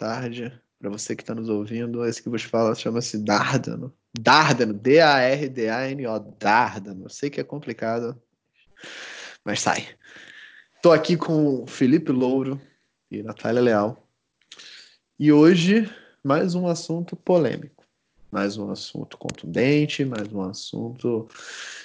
tarde. Para você que está nos ouvindo, esse que vos fala chama-se Dardano. Dardano, D-A-R-D-A-N-O, Dardano. Eu sei que é complicado, mas sai. Estou aqui com Felipe Louro e Natália Leal. E hoje, mais um assunto polêmico. Mais um assunto contundente, mais um assunto.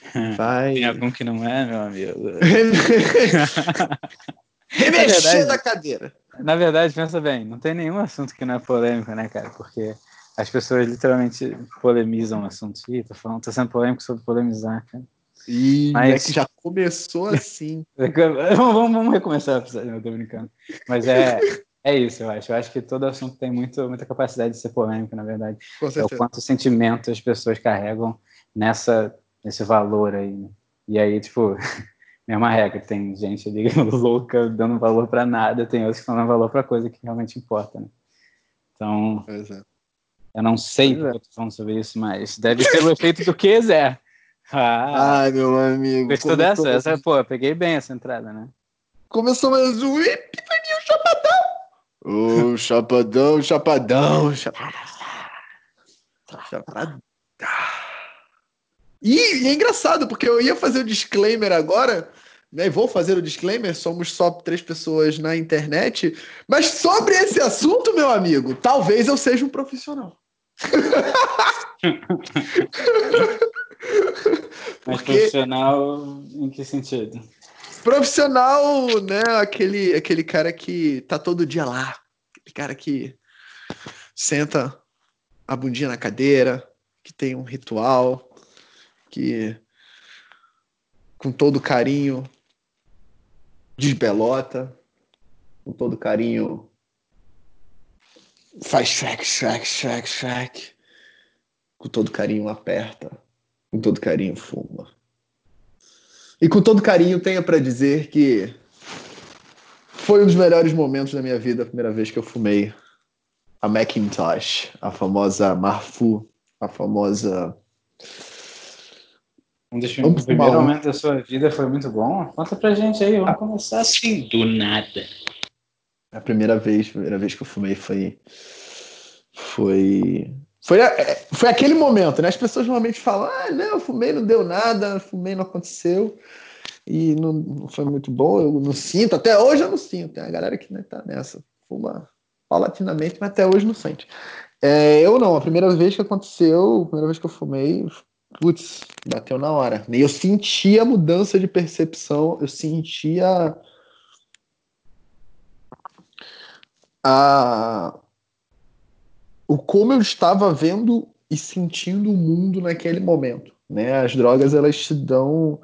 Vai... Tem algum que não é, meu amigo? Remexer da cadeira. Na verdade, pensa bem, não tem nenhum assunto que não é polêmico, né, cara? Porque as pessoas literalmente polemizam assuntos. Ih, tô falando, tô sendo polêmico sobre polemizar, cara. E Mas... é que já começou assim. vamos, vamos recomeçar, eu tô brincando. Mas é, é isso, eu acho. Eu acho que todo assunto tem muito, muita capacidade de ser polêmico, na verdade. É o quanto sentimento as pessoas carregam nessa, nesse valor aí. Né? E aí, tipo, mesma regra, tem gente ali louca dando valor para nada, tem outros que estão dando valor para coisa que realmente importa, né? Então, é. eu não sei o é. que eu tô falando sobre isso, mas deve ser o efeito do que Zé. Ah, Ai, meu amigo. Gostou dessa? Essa, pô, peguei bem essa entrada, né? Começou mais um Epifania Chapadão. Ô, oh, chapadão, chapadão, chapadão. Chapadão. E, e, é engraçado, porque eu ia fazer o disclaimer agora, né? Vou fazer o disclaimer, somos só três pessoas na internet, mas sobre esse assunto, meu amigo, talvez eu seja um profissional. Mas porque... profissional em que sentido? Profissional, né? Aquele, aquele cara que tá todo dia lá. Aquele cara que senta a bundinha na cadeira, que tem um ritual, que com todo carinho desbelota, com todo carinho faz shrek, shrek, shrek, shrek, com todo carinho aperta, com todo carinho fuma. E com todo carinho tenha para dizer que foi um dos melhores momentos da minha vida a primeira vez que eu fumei a Macintosh, a famosa Marfu, a famosa Deixa eu... O primeiro momento da sua vida foi muito bom. Conta pra gente aí, vamos começar assim, do nada. A primeira vez, a primeira vez que eu fumei foi. Foi. Foi, é, foi aquele momento, né? As pessoas normalmente falam: ah, não, eu fumei, não deu nada, fumei, não aconteceu. E não, não foi muito bom, eu não sinto, até hoje eu não sinto. Tem a galera que né, tá nessa, fuma paulatinamente, mas até hoje não sente. É, eu não, a primeira vez que aconteceu, a primeira vez que eu fumei, putz, bateu na hora. E eu senti a mudança de percepção, eu sentia a o como eu estava vendo e sentindo o mundo naquele momento, né? As drogas elas te dão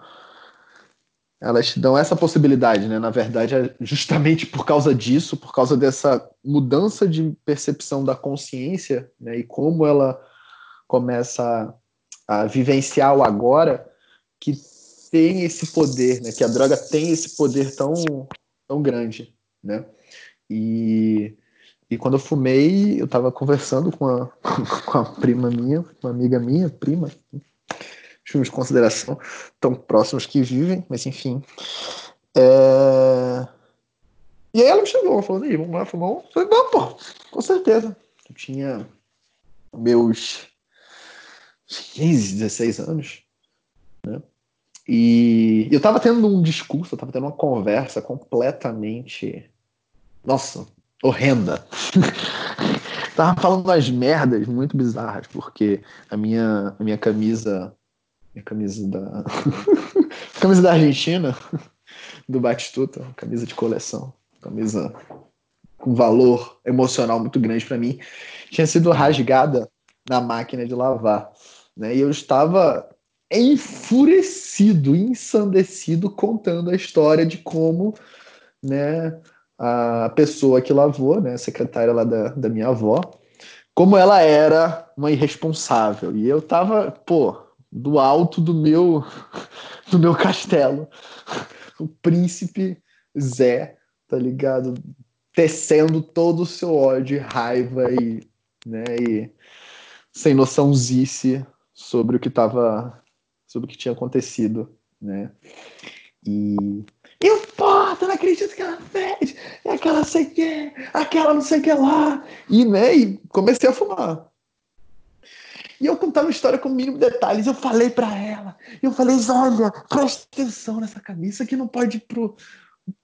elas te dão essa possibilidade, né? Na verdade, é justamente por causa disso, por causa dessa mudança de percepção da consciência, né? E como ela começa a vivenciar o agora, que tem esse poder, né? Que a droga tem esse poder tão, tão grande, né? E, e quando eu fumei, eu estava conversando com a, com a prima minha, uma amiga minha, prima, filmes de consideração, tão próximos que vivem, mas enfim. É... E aí ela me chamou, falou, aí, vamos lá fumar Eu falei, não, pô, com certeza. Eu tinha meus 15, 16 anos, né? E eu tava tendo um discurso, eu tava tendo uma conversa completamente, nossa, horrenda. tava falando umas merdas muito bizarras, porque a minha, a minha camisa, minha camisa da camisa da Argentina, do Batistuta, camisa de coleção, camisa com valor emocional muito grande para mim, tinha sido rasgada na máquina de lavar. Né? E eu estava enfurecido, ensandecido, contando a história de como né, a pessoa que lavou, né, a secretária lá da, da minha avó, como ela era uma irresponsável. E eu estava, pô, do alto do meu do meu castelo, o príncipe Zé, tá ligado? Tecendo todo o seu ódio, raiva e, né, e sem noçãozice sobre o que estava sobre o que tinha acontecido, né? E eu, tu não acredita que ela fez, é aquela sei que, aquela não sei que lá. E, né, e comecei a fumar. E eu contava a história com o mínimo detalhes. Eu falei para ela, eu falei, olha, presta atenção nessa camisa que não pode ir pro,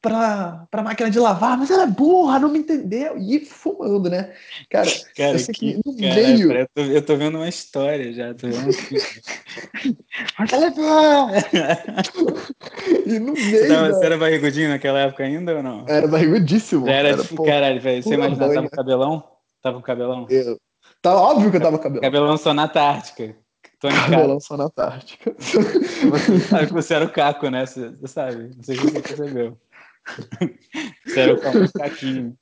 pra, pra máquina de lavar, mas ela é burra, não me entendeu. E fumando, né? Cara, cara eu sei que, no cara, meio. eu, tô, eu, tô, vendo uma história já, tô vendo ela é burra! e no meio. Você, tava, você, era barrigudinho naquela época ainda ou não? Era barrigudíssimo. Já era, era tipo, caralho, velho. Você imagina, tava com cabelão? Tava com cabelão? Eu. Tá óbvio que eu tava com cabelão. Cabelão só na Tártica. Tony Cabelão só na Tártica. Você sabe que você era o Caco, né? Você, sabe. Não sei se você percebeu. Era o famoso caquinho.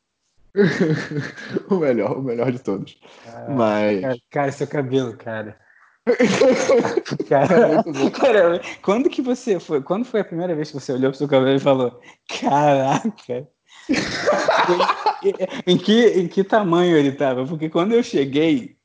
o melhor, o melhor de todos. Ah, Mas. Cara, cara, seu cabelo, cara. cara, cara, quando que você foi? Quando foi a primeira vez que você olhou pro seu cabelo e falou: Caraca! em, que, em que tamanho ele tava? Porque quando eu cheguei,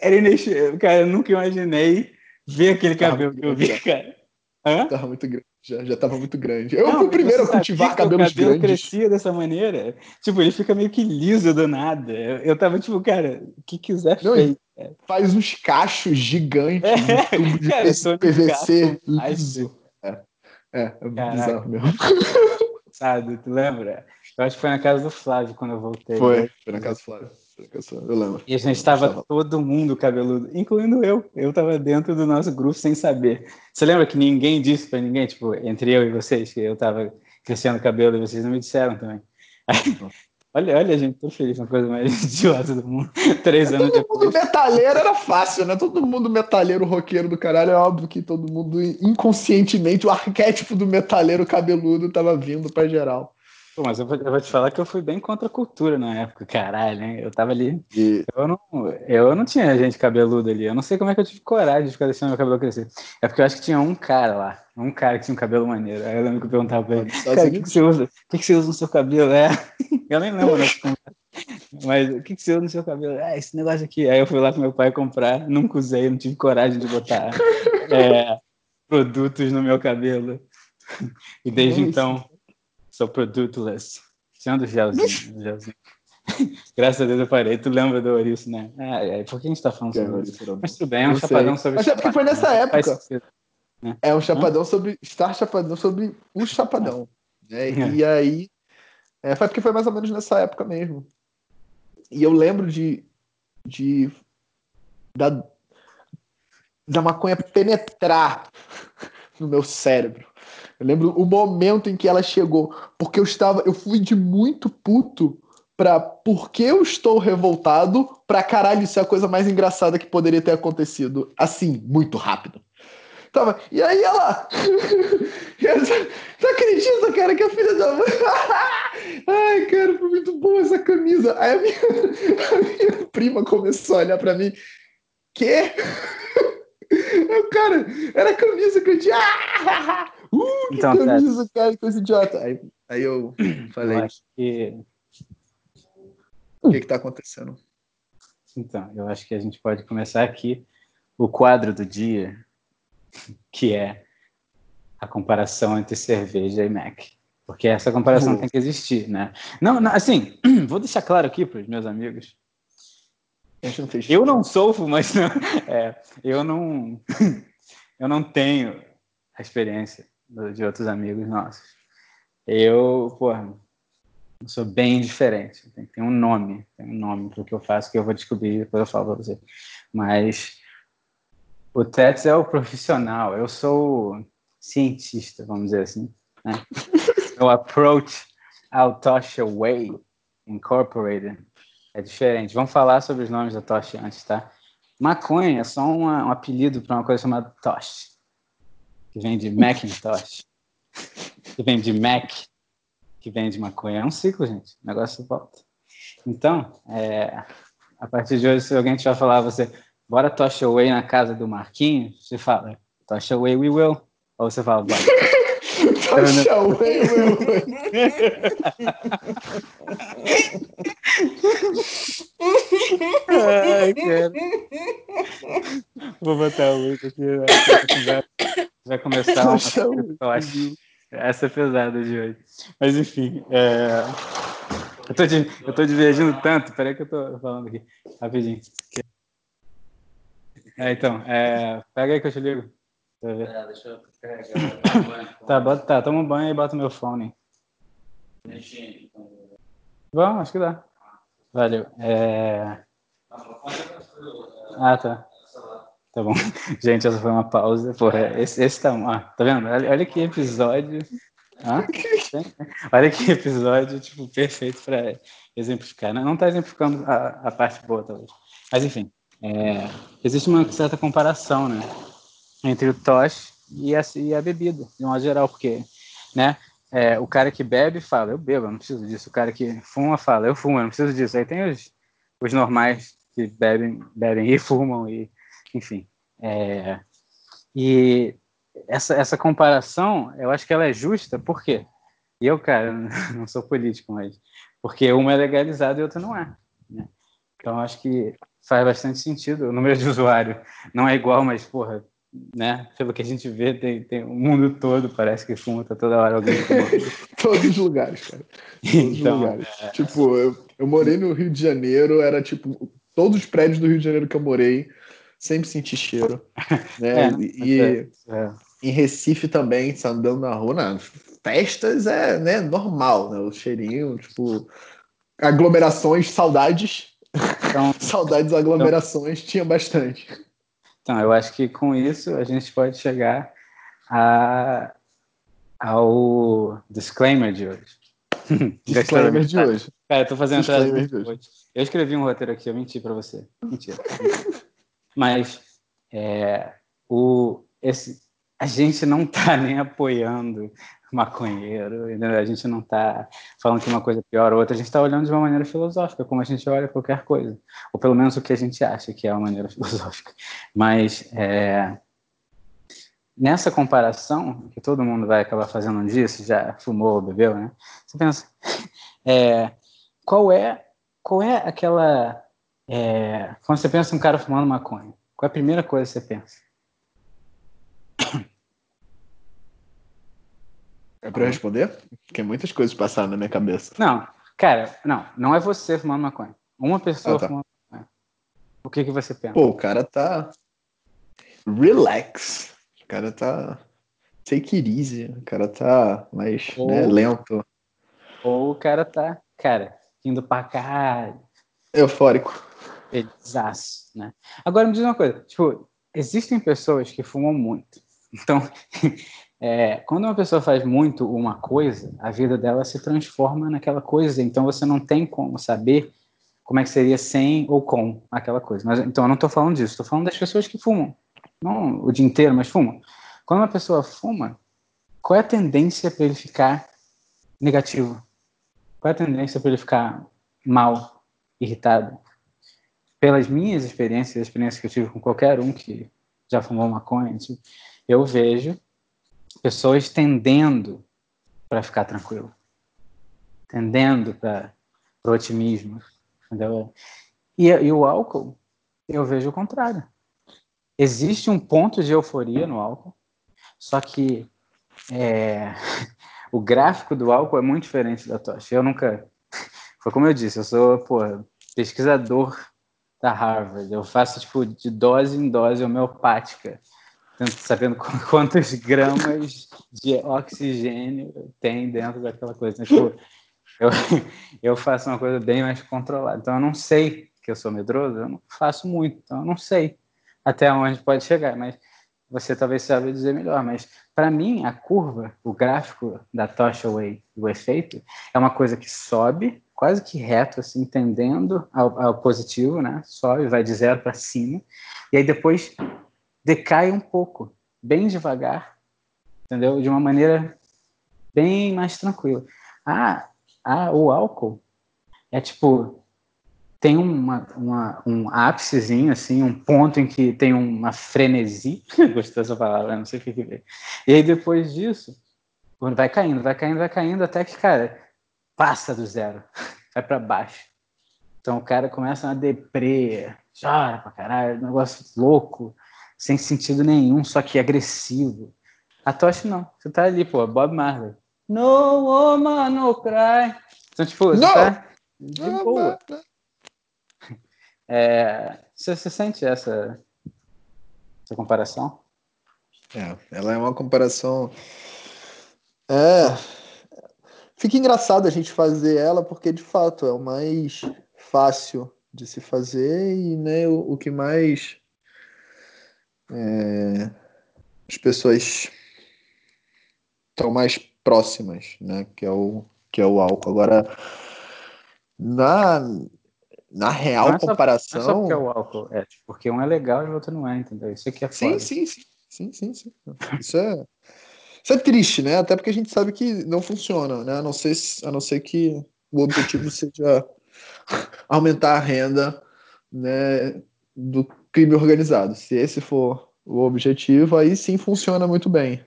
era inesperado. Cara, eu nunca imaginei ver aquele cabelo que eu vi, cara. Hã? Tava muito grande. Já, já tava muito grande. Eu não, fui o primeiro a cultivar cabelos cabelo grandes. crescia dessa maneira. Tipo, ele fica meio que liso do nada. Eu, eu tava tipo, cara, o que quiser não, fez. Faz uns cachos gigantes é, tubo de cara, PVC liso. É, é, é bizarro mesmo. Sabe, tu lembra? Eu acho que foi na casa do Flávio quando eu voltei. Foi, né? foi na casa do Flávio. Eu lembro. E a gente estava todo mundo cabeludo, incluindo eu. Eu estava dentro do nosso grupo sem saber. Você lembra que ninguém disse para ninguém, tipo, entre eu e vocês, que eu estava crescendo cabelo e vocês não me disseram também. olha, olha, gente, tô feliz, uma coisa mais idiota do mundo. Três anos todo depois. Todo mundo metalheiro era fácil, né? Todo mundo metalheiro, roqueiro do caralho. É óbvio que todo mundo, inconscientemente, o arquétipo do metalheiro cabeludo estava vindo para geral. Pô, mas eu vou, eu vou, te falar que eu fui bem contra a cultura na época, caralho, hein? Eu tava ali. E... Eu, não, eu não tinha gente cabeluda ali. Eu não sei como é que eu tive coragem de ficar deixando meu cabelo crescer. É porque eu acho que tinha um cara lá, um cara que tinha um cabelo maneiro. Aí eu lembro que eu perguntava pra ele, cara, o que, que, você usa? O que, que você usa no seu cabelo? É. Eu nem lembro? Mas o que, que você usa no seu cabelo? É, esse negócio aqui. Aí eu fui lá com meu pai comprar, nunca usei, não tive coragem de botar é, produtos no meu cabelo. E desde então sou produtless. Sendo gelzinho, gelzinho. Graças a Deus eu parei. Tu lembra do Ouriço, né? É, é, por que a gente tá falando sobre isso? Mas tudo bem, é um chapadão sobre Mas é porque foi nessa né? época. Né? É um chapadão Hã? sobre. Estar chapadão sobre o chapadão. Né? É. E aí. É, foi porque foi mais ou menos nessa época mesmo. E eu lembro de. de da, da maconha penetrar no meu cérebro. Eu lembro o momento em que ela chegou, porque eu estava, eu fui de muito puto pra porque eu estou revoltado pra caralho, isso é a coisa mais engraçada que poderia ter acontecido. Assim, muito rápido. Tava, e aí ela. Não acredita, cara, que a filha da mãe. Ai, cara, foi muito boa essa camisa. Aí a minha, a minha prima começou a olhar pra mim. Quê? Eu, cara, era a camisa que eu tinha. Uh, que então, camisa, cara, coisa idiota. Aí, aí eu falei. Eu que. O que, que tá acontecendo? Então, eu acho que a gente pode começar aqui o quadro do dia, que é a comparação entre cerveja e Mac. Porque essa comparação uhum. tem que existir, né? Não, não, assim, vou deixar claro aqui para os meus amigos. Não eu não sofro, mas não, é, eu não, eu não tenho a experiência de outros amigos nossos. Eu, porra, sou bem diferente. Tem, tem um nome, tem um nome para o que eu faço que eu vou descobrir depois eu falo para você. Mas o Tets é o profissional, eu sou cientista, vamos dizer assim. Né? o approach ao Tosh Way Incorporated é diferente. Vamos falar sobre os nomes da Tosh antes, tá? Maconha é só uma, um apelido para uma coisa chamada Tosh que vem de Macintosh, que vem de Mac, que vem de maconha. É um ciclo, gente. O negócio volta. Então, é, a partir de hoje, se alguém tiver falar você, bora tosh away na casa do Marquinhos, você fala, tosh away we will. Ou você fala, bora. Away we will. Ai, cara. Vou botar o muito aqui. Né? Vai começar uma eu acho. Essa é pesada de hoje. Mas enfim, é... eu, tô de... eu tô divergindo tanto, peraí que eu tô falando aqui, rapidinho. É, então, é... pega aí que eu te ligo. É, deixa eu carregar. tá, bota, tá, toma um banho e bota meu fone. Vamos, acho que dá. Valeu. É... Ah, tá. Tá bom. Gente, essa foi uma pausa. Porra, esse, esse tá. Ah, tá vendo? Olha, olha que episódio. Ah? Olha que episódio, tipo, perfeito para exemplificar. Não, não tá exemplificando a, a parte boa, talvez. Mas, enfim. É, existe uma certa comparação, né? Entre o tosh e a, e a bebida, de modo geral, porque, né? É, o cara que bebe fala, eu bebo, eu não preciso disso. O cara que fuma fala, eu fumo, eu não preciso disso. Aí tem os, os normais que bebem, bebem e fumam e enfim. É, e essa, essa comparação, eu acho que ela é justa, por quê? Eu, cara, não sou político, mas porque uma é legalizada e outra não é. Né? Então, acho que faz bastante sentido. O número de usuário não é igual, mas, porra, né? Pelo que a gente vê, tem, tem o mundo todo, parece que fuma, tá toda hora alguém Todos os lugares, cara. Todos então, lugares. É... Tipo, eu, eu morei no Rio de Janeiro, era tipo, todos os prédios do Rio de Janeiro que eu morei, sempre senti cheiro. Né? É, e é, é. em Recife também, andando na rua, festas é né, normal, né? O cheirinho, tipo, aglomerações, saudades. Então, saudades, aglomerações, então, tinha bastante. Então, eu acho que com isso a gente pode chegar a, ao disclaimer de hoje. disclaimer de hoje. Cara, eu tô fazendo disclaimer de hoje. Eu escrevi um roteiro aqui, eu menti pra você. Mentira. Mas é, o, esse, a gente não está nem apoiando maconheiro, a gente não está falando que uma coisa é pior ou outra, a gente está olhando de uma maneira filosófica, como a gente olha qualquer coisa, ou pelo menos o que a gente acha que é uma maneira filosófica. Mas é, nessa comparação, que todo mundo vai acabar fazendo um dia, se já fumou ou bebeu, né? Você pensa, é, qual é qual é aquela é, quando você pensa em um cara fumando maconha, qual é a primeira coisa que você pensa? É para eu responder? Porque muitas coisas passaram na minha cabeça. Não, cara, não, não é você fumando maconha. Uma pessoa ah, tá. fumando maconha. O que, que você pensa? Pô, o cara tá. Relax. O cara tá. Take it easy. O cara tá mais ou, né, lento. Ou o cara tá, cara, indo pra caralho. Eufórico felizaço, né? Agora me diz uma coisa, tipo, existem pessoas que fumam muito. Então, é, quando uma pessoa faz muito uma coisa, a vida dela se transforma naquela coisa. Então você não tem como saber como é que seria sem ou com aquela coisa. Mas então eu não estou falando disso. Estou falando das pessoas que fumam, não o dia inteiro, mas fumam. Quando uma pessoa fuma, qual é a tendência para ele ficar negativo? Qual é a tendência para ele ficar mal, irritado? pelas minhas experiências, as experiências que eu tive com qualquer um que já fumou maconha, tipo, eu vejo pessoas tendendo para ficar tranquilo, tendendo para o otimismo, entendeu? E, e o álcool, eu vejo o contrário. Existe um ponto de euforia no álcool, só que é, o gráfico do álcool é muito diferente da tocha. Eu nunca. Foi como eu disse, eu sou pesquisador da Harvard. Eu faço tipo de dose em dose homeopática, sabendo quantos gramas de oxigênio tem dentro daquela coisa. Então, tipo, eu, eu faço uma coisa bem mais controlada. Então eu não sei que eu sou medroso, eu não faço muito, então eu não sei até onde pode chegar, mas você talvez saiba dizer melhor, mas para mim a curva, o gráfico da tocha wave, o efeito, é uma coisa que sobe quase que reto, assim, tendendo ao, ao positivo, né? Sobe, vai de zero para cima, e aí depois decai um pouco, bem devagar, entendeu? De uma maneira bem mais tranquila. Ah, ah o álcool é tipo tem uma, uma, um ápicezinho, assim, um ponto em que tem uma frenesi, gostei dessa palavra, não sei o que que E aí depois disso, vai caindo, vai caindo, vai caindo, até que, cara, passa do zero, vai para baixo. Então o cara começa a deprê, chora pra caralho, negócio louco, sem sentido nenhum, só que agressivo. A Tocha não. Você tá ali, pô, Bob Marley. No woman, no cry. Então, tipo, você tá de boa. É, você, você sente essa, essa comparação? É, ela é uma comparação. É. Fica engraçado a gente fazer ela, porque de fato é o mais fácil de se fazer e né, o, o que mais é, as pessoas estão mais próximas, né? Que é o, que é o álcool. Agora, na, na real comparação. Não é só porque é o álcool, é tipo, porque um é legal e o outro não é, entendeu? Isso aqui é foda. Sim, sim, sim. Sim, sim, sim. Isso é. Isso é triste, né? Até porque a gente sabe que não funciona, né? A não ser, a não ser que o objetivo seja aumentar a renda né, do crime organizado. Se esse for o objetivo, aí sim funciona muito bem.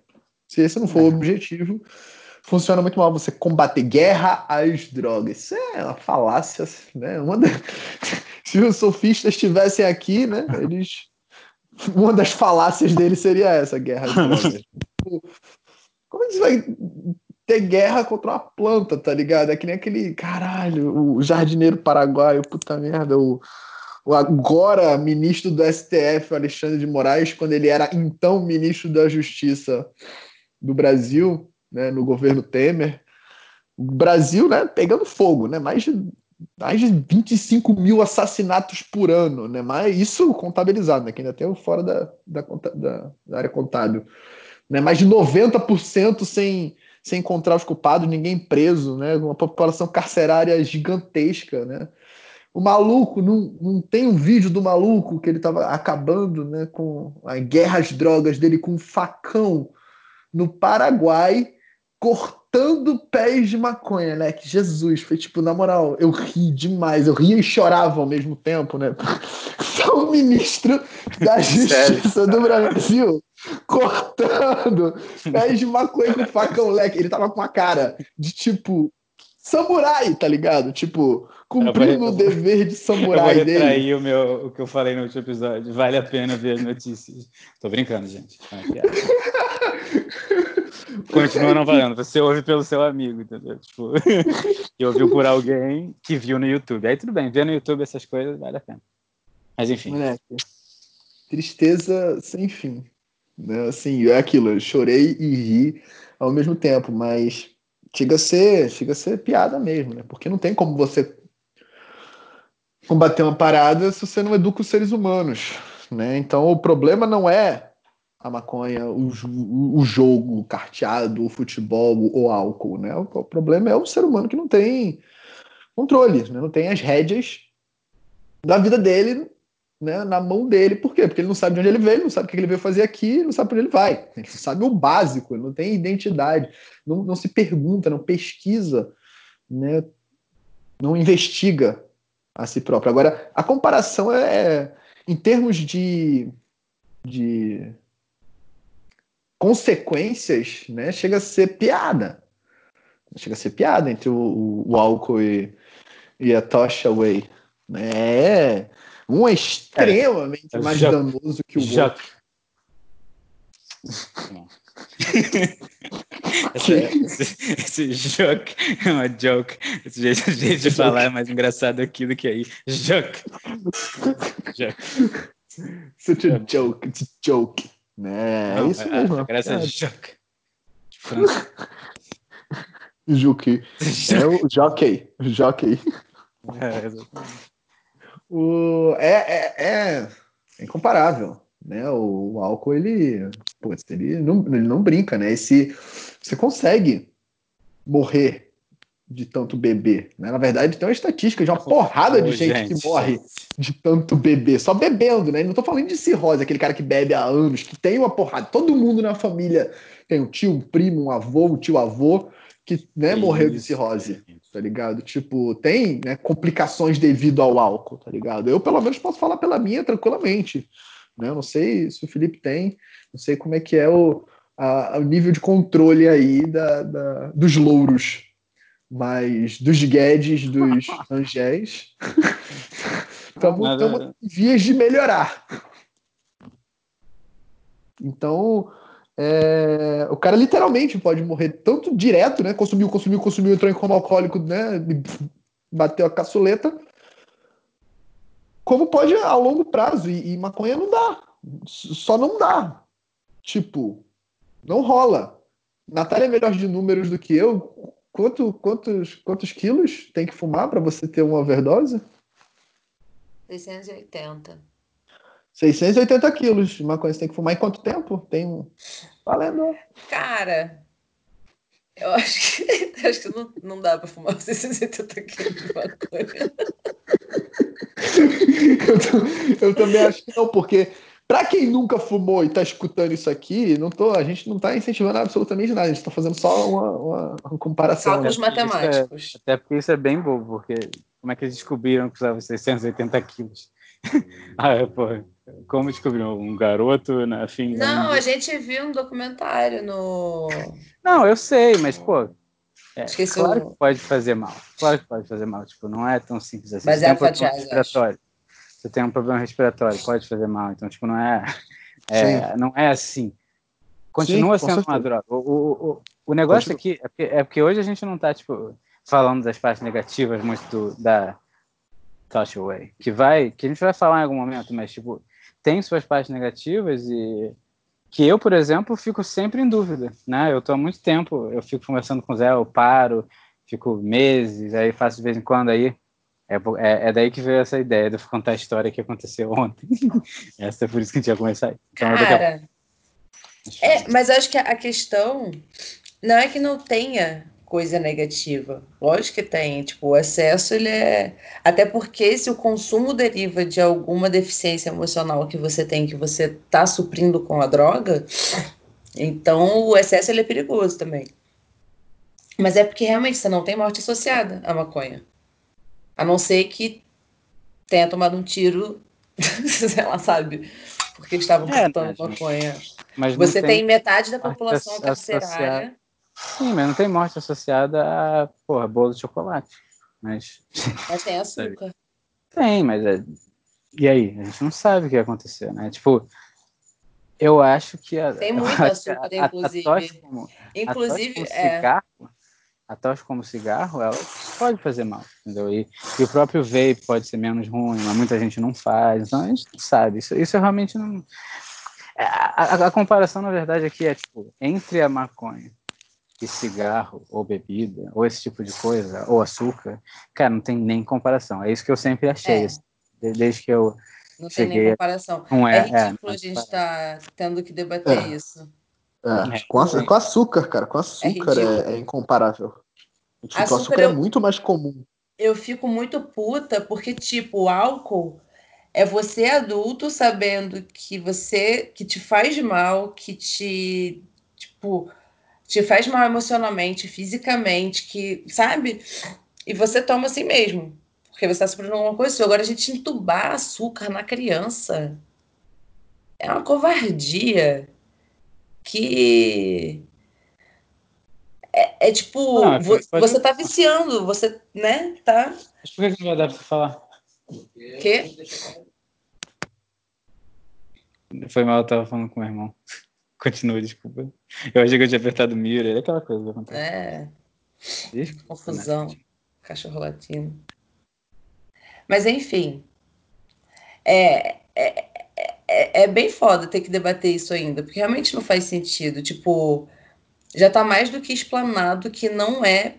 Se esse não for o é. objetivo, funciona muito mal. Você combater guerra às drogas. Isso é uma falácia, né? Uma da... Se os sofistas estivessem aqui, né? Eles. Uma das falácias deles seria essa, guerra às drogas. Como é que você vai ter guerra contra uma planta, tá ligado? É que nem aquele, caralho, o jardineiro paraguaio, puta merda, o, o agora ministro do STF, Alexandre de Moraes, quando ele era então ministro da Justiça do Brasil, né, no governo Temer, o Brasil, né, pegando fogo, né, mais de, mais de 25 mil assassinatos por ano, né, mas isso contabilizado, né, que ainda tem fora da, da, da, da área contábil, né, mais de 90% sem sem encontrar os culpados, ninguém preso, né? Uma população carcerária gigantesca, né? O maluco, não, não tem um vídeo do maluco que ele estava acabando né, com a guerra às drogas dele com um facão no Paraguai, cortando pés de maconha, né? Que Jesus, foi tipo, na moral, eu ri demais, eu ria e chorava ao mesmo tempo, né? Só o ministro da Justiça do Brasil cortando pés de maconha com facão leque. Ele tava com a cara de tipo samurai, tá ligado? Tipo, cumprindo vou, o dever de samurai eu vou dele. o meu o que eu falei no último episódio. Vale a pena ver as notícias. Tô brincando, gente. Continua não valendo. Você ouve pelo seu amigo, entendeu? Tipo, que ouviu por alguém que viu no YouTube. Aí tudo bem, ver no YouTube essas coisas vale a pena. Mas enfim. Moleque, tristeza sem fim. Né? Assim, é aquilo, eu chorei e ri ao mesmo tempo, mas chega a ser, chega a ser piada mesmo, né? Porque não tem como você combater uma parada se você não educa os seres humanos, né? Então o problema não é a maconha, o, o jogo, o carteado, o futebol, o álcool, né? O, o problema é o ser humano que não tem controle, né? não tem as rédeas da vida dele né, na mão dele. Por quê? Porque ele não sabe de onde ele veio, não sabe o que ele veio fazer aqui, não sabe para onde ele vai. Ele sabe o básico, ele não tem identidade, não, não se pergunta, não pesquisa, né, não investiga a si próprio. Agora, a comparação é, é em termos de, de consequências, né, chega a ser piada. Chega a ser piada entre o, o álcool e, e a Tosha Way. Né? É, um é extremamente é, mais Jac danoso que o Jac outro. esse, esse, esse joke é uma joke. Esse jeito, jeito de falar é mais engraçado aqui do que aí. Joke. joke. Such a joke. It's a joke. Né? É Não, isso é, mesmo. Graças a joke. Juque. É o jockey. Jockey. É. O, é, é, é, é incomparável. Né? O, o, álcool, ele, pô, ele, não, ele não brinca, né? Esse, você consegue morrer de tanto beber. Né? Na verdade, tem uma estatística de uma porrada de gente, gente, que morre de tanto beber, só bebendo, né? Não tô falando de cirrose, aquele cara que bebe há anos, que tem uma porrada. Todo mundo na família tem um tio, um primo, um avô, um tio-avô que né, morreu de cirrose tá ligado? Tipo, tem né, complicações devido ao álcool, tá ligado? Eu, pelo menos, posso falar pela minha tranquilamente. Né? Eu não sei se o Felipe tem, não sei como é que é o, a, o nível de controle aí da, da, dos louros, mas dos Guedes, dos Angéis, estamos em vias de melhorar. Então, é, o cara literalmente pode morrer tanto direto, né? Consumiu, consumiu, consumiu, entrou em coma alcoólico, né? Bateu a caçuleta. Como pode a longo prazo. E, e maconha não dá. Só não dá. Tipo, não rola. Natália é melhor de números do que eu. Quanto, quantos, quantos quilos tem que fumar para você ter uma overdose? 680. 680 quilos de maconha. Você tem que fumar em quanto tempo? Tem um. Valendo. Cara, eu acho que, acho que não, não dá para fumar 680 quilos de maconha. eu, eu também acho que não, porque para quem nunca fumou e tá escutando isso aqui, não tô, a gente não tá incentivando absolutamente nada, a gente tá fazendo só uma, uma, uma comparação. Cálculos né? matemáticos. É, até porque isso é bem bobo, porque como é que eles descobriram que usava 680 quilos? ah, é, pô, como descobriram? Um garoto na fim. Não, a gente viu um documentário no. Não, eu sei, mas, pô. É, claro que pode fazer mal. Claro que pode fazer mal. Tipo, não é tão simples assim. Mas é um você tem um problema respiratório, pode fazer mal. Então, tipo, não é, é não é assim. Continua Sim, sendo uma droga. O, o, o, negócio aqui é porque, é porque hoje a gente não está tipo, falando das partes negativas muito do, da Touch Away, que vai, que a gente vai falar em algum momento, mas tipo, tem suas partes negativas e que eu, por exemplo, fico sempre em dúvida, né? Eu estou há muito tempo, eu fico conversando com o Zé, eu paro, fico meses, aí faço de vez em quando aí é, é, é, daí que veio essa ideia de eu contar a história que aconteceu ontem. essa é por isso que a gente ia começar. Então, Cara, a... é, mas acho que a questão não é que não tenha coisa negativa. Lógico que tem. Tipo, o excesso, ele é... Até porque se o consumo deriva de alguma deficiência emocional que você tem, que você tá suprindo com a droga, então o excesso, ele é perigoso também. Mas é porque realmente você não tem morte associada à maconha. A não ser que tenha tomado um tiro, sei lá, sabe? Porque estavam é, maconha. Mas Você tem, tem, metade da população carcerária. Sim, mas não tem morte associada a porra, bolo de chocolate. Mas, mas tem açúcar. Tem, mas é... E aí? A gente não sabe o que aconteceu, né? Tipo, eu acho que a, tem muito açúcar, a, inclusive. A, a como, inclusive, é. cigarro, a como cigarro, ela pode fazer mal, entendeu? E, e, o próprio vape pode ser menos ruim, mas muita gente não faz, então a gente não sabe. Isso, isso realmente não. É, a, a, a, comparação, na verdade, aqui é tipo, entre a maconha e cigarro, ou bebida, ou esse tipo de coisa, ou açúcar, cara, não tem nem comparação. É isso que eu sempre achei, é. assim, desde que eu. Não cheguei, tem nem comparação. Não é, é, ridículo é, a gente estar tá tendo que debater é. isso. É, é, com, com, açúcar, cara. Com açúcar é, é, é incomparável. Tipo, açúcar, açúcar é eu, é muito mais comum. Eu fico muito puta porque, tipo, o álcool é você adulto sabendo que você que te faz mal, que te tipo te faz mal emocionalmente, fisicamente, que sabe? E você toma assim mesmo, porque você está sofrendo alguma coisa. Agora a gente entubar açúcar na criança é uma covardia que é, é tipo, ah, vo, você tá viciando, você, né, tá... Mas por que não vai dar pra você falar? Quê? Foi mal, eu tava falando com o meu irmão. Continua, desculpa. Eu achei que eu tinha apertado o mirror, é aquela coisa que acontece. É. Desculpa, Confusão. Né? Cachorro latino. Mas enfim. É, é, é, é, bem foda ter que debater isso ainda, porque realmente não faz sentido. Tipo, já está mais do que explanado que não é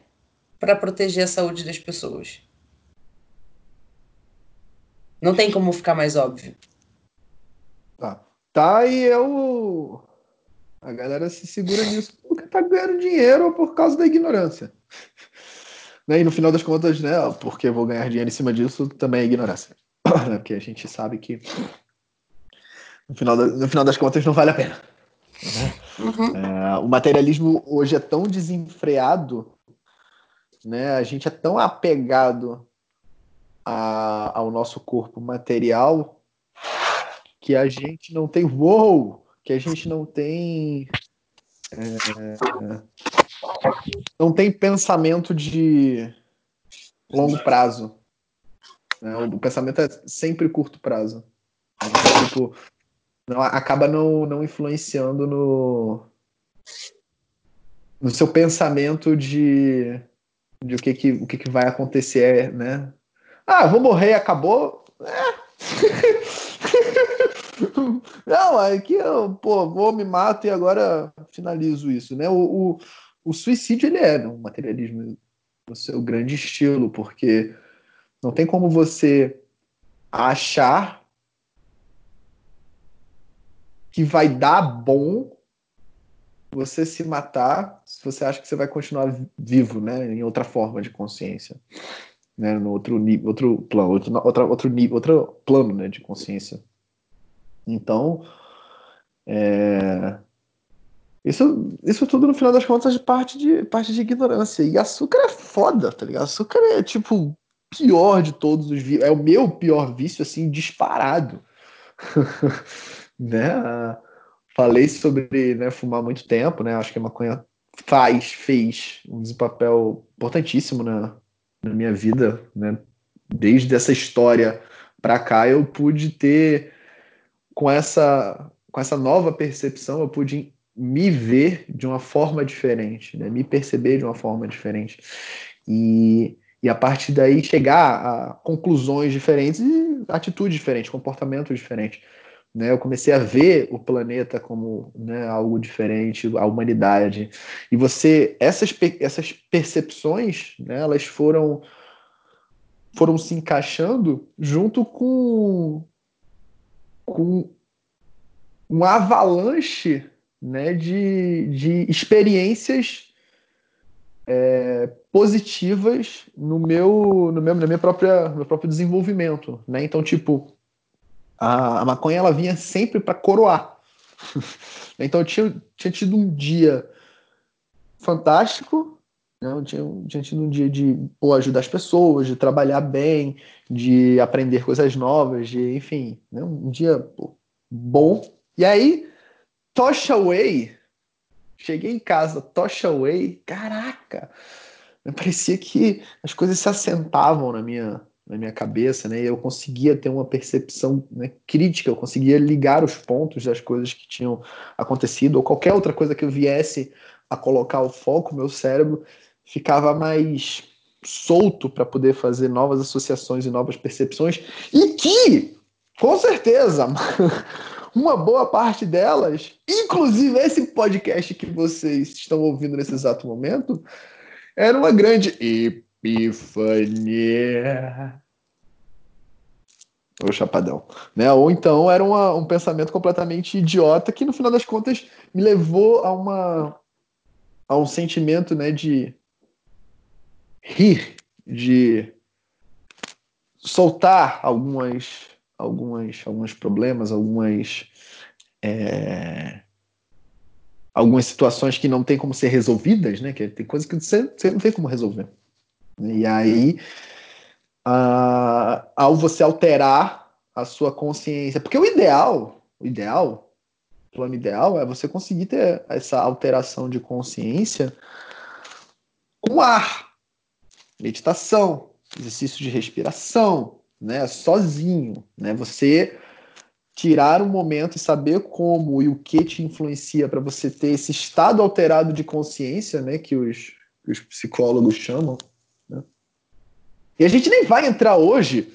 para proteger a saúde das pessoas. Não tem como ficar mais óbvio. Tá. Tá, e eu. A galera se segura nisso porque tá ganhando dinheiro por causa da ignorância. Né? E no final das contas, né? Porque vou ganhar dinheiro em cima disso também é ignorância. Né? Porque a gente sabe que no final, da, no final das contas não vale a pena. Né? Uhum. É, o materialismo hoje é tão desenfreado, né? a gente é tão apegado a, ao nosso corpo material que a gente não tem voo, que a gente não tem. É, não tem pensamento de longo prazo. Né? O pensamento é sempre curto prazo. Tipo, não, acaba não, não influenciando no, no seu pensamento de, de o, que, que, o que, que vai acontecer, né? Ah, vou morrer, acabou. É. Não, aqui eu pô, vou, me mato e agora finalizo isso, né? O, o, o suicídio ele é um materialismo no seu grande estilo, porque não tem como você achar que vai dar bom você se matar se você acha que você vai continuar vivo, né, em outra forma de consciência, né, no outro nível, outro plano, outro, outra, outro nível, outro plano, né, de consciência. Então, é... isso, isso tudo no final das contas parte de parte de ignorância. E açúcar é foda, tá ligado? Açúcar é tipo pior de todos os vícios, é o meu pior vício assim disparado, né? falei sobre né, fumar muito tempo, né? Acho que a maconha faz, fez um papel importantíssimo na, na minha vida, né? Desde essa história para cá, eu pude ter com essa com essa nova percepção, eu pude me ver de uma forma diferente, né? Me perceber de uma forma diferente e e a partir daí chegar a conclusões diferentes e atitudes diferentes, comportamentos diferentes. Né, eu comecei a ver o planeta como né, algo diferente, a humanidade. E você, essas, essas percepções, né, elas foram foram se encaixando junto com, com um avalanche né, de, de experiências é, positivas no meu, no meu, na minha própria, no meu próprio desenvolvimento. Né? Então, tipo, a, a maconha ela vinha sempre para coroar. então eu tinha, tinha tido um dia fantástico, né? eu tinha, um dia de pô, ajudar as pessoas, de trabalhar bem, de aprender coisas novas, de enfim, né? um dia pô, bom. E aí, Tocha Way, cheguei em casa, Tocha Way, caraca, parecia que as coisas se assentavam na minha na minha cabeça, né? Eu conseguia ter uma percepção né, crítica, eu conseguia ligar os pontos das coisas que tinham acontecido, ou qualquer outra coisa que eu viesse a colocar o foco, meu cérebro ficava mais solto para poder fazer novas associações e novas percepções, e que, com certeza, uma boa parte delas, inclusive esse podcast que vocês estão ouvindo nesse exato momento, era uma grande epifania. O chapadão. Né? Ou então era uma, um pensamento completamente idiota que, no final das contas, me levou a, uma, a um sentimento né, de rir, de soltar algumas, algumas, alguns problemas, algumas. É, algumas situações que não tem como ser resolvidas, né? Que tem coisas que você, você não tem como resolver. E aí, ao você alterar a sua consciência, porque o ideal, o ideal, o plano ideal é você conseguir ter essa alteração de consciência com ar, meditação, exercício de respiração, né, sozinho, né, você tirar um momento e saber como e o que te influencia para você ter esse estado alterado de consciência, né, que os, que os psicólogos chamam, e a gente nem vai entrar hoje,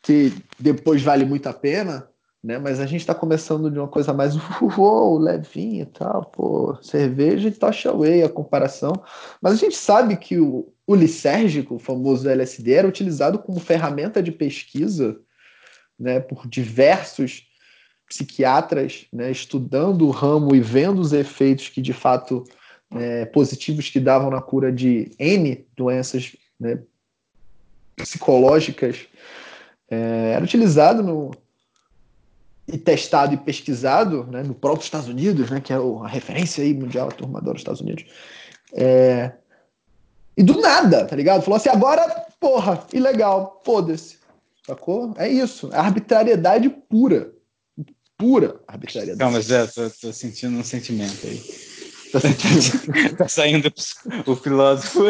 que depois vale muito a pena, né? Mas a gente está começando de uma coisa mais uou, levinha e tal, pô, cerveja e tocha whey a comparação. Mas a gente sabe que o, o lisérgico, o famoso LSD, era utilizado como ferramenta de pesquisa, né, por diversos psiquiatras, né, estudando o ramo e vendo os efeitos que de fato é, positivos que davam na cura de N doenças né, psicológicas é, era utilizado no, e testado e pesquisado né, no próprio Estados Unidos, né, que é a referência aí mundial, a turma adora os Estados Unidos. É, e do nada, tá ligado? Falou assim, agora, porra, ilegal, foda-se. Sacou? É isso. É arbitrariedade pura. Pura arbitrariedade. Calma, Zé, tô, tô sentindo um sentimento aí. Tá, sentindo... tá saindo o filósofo.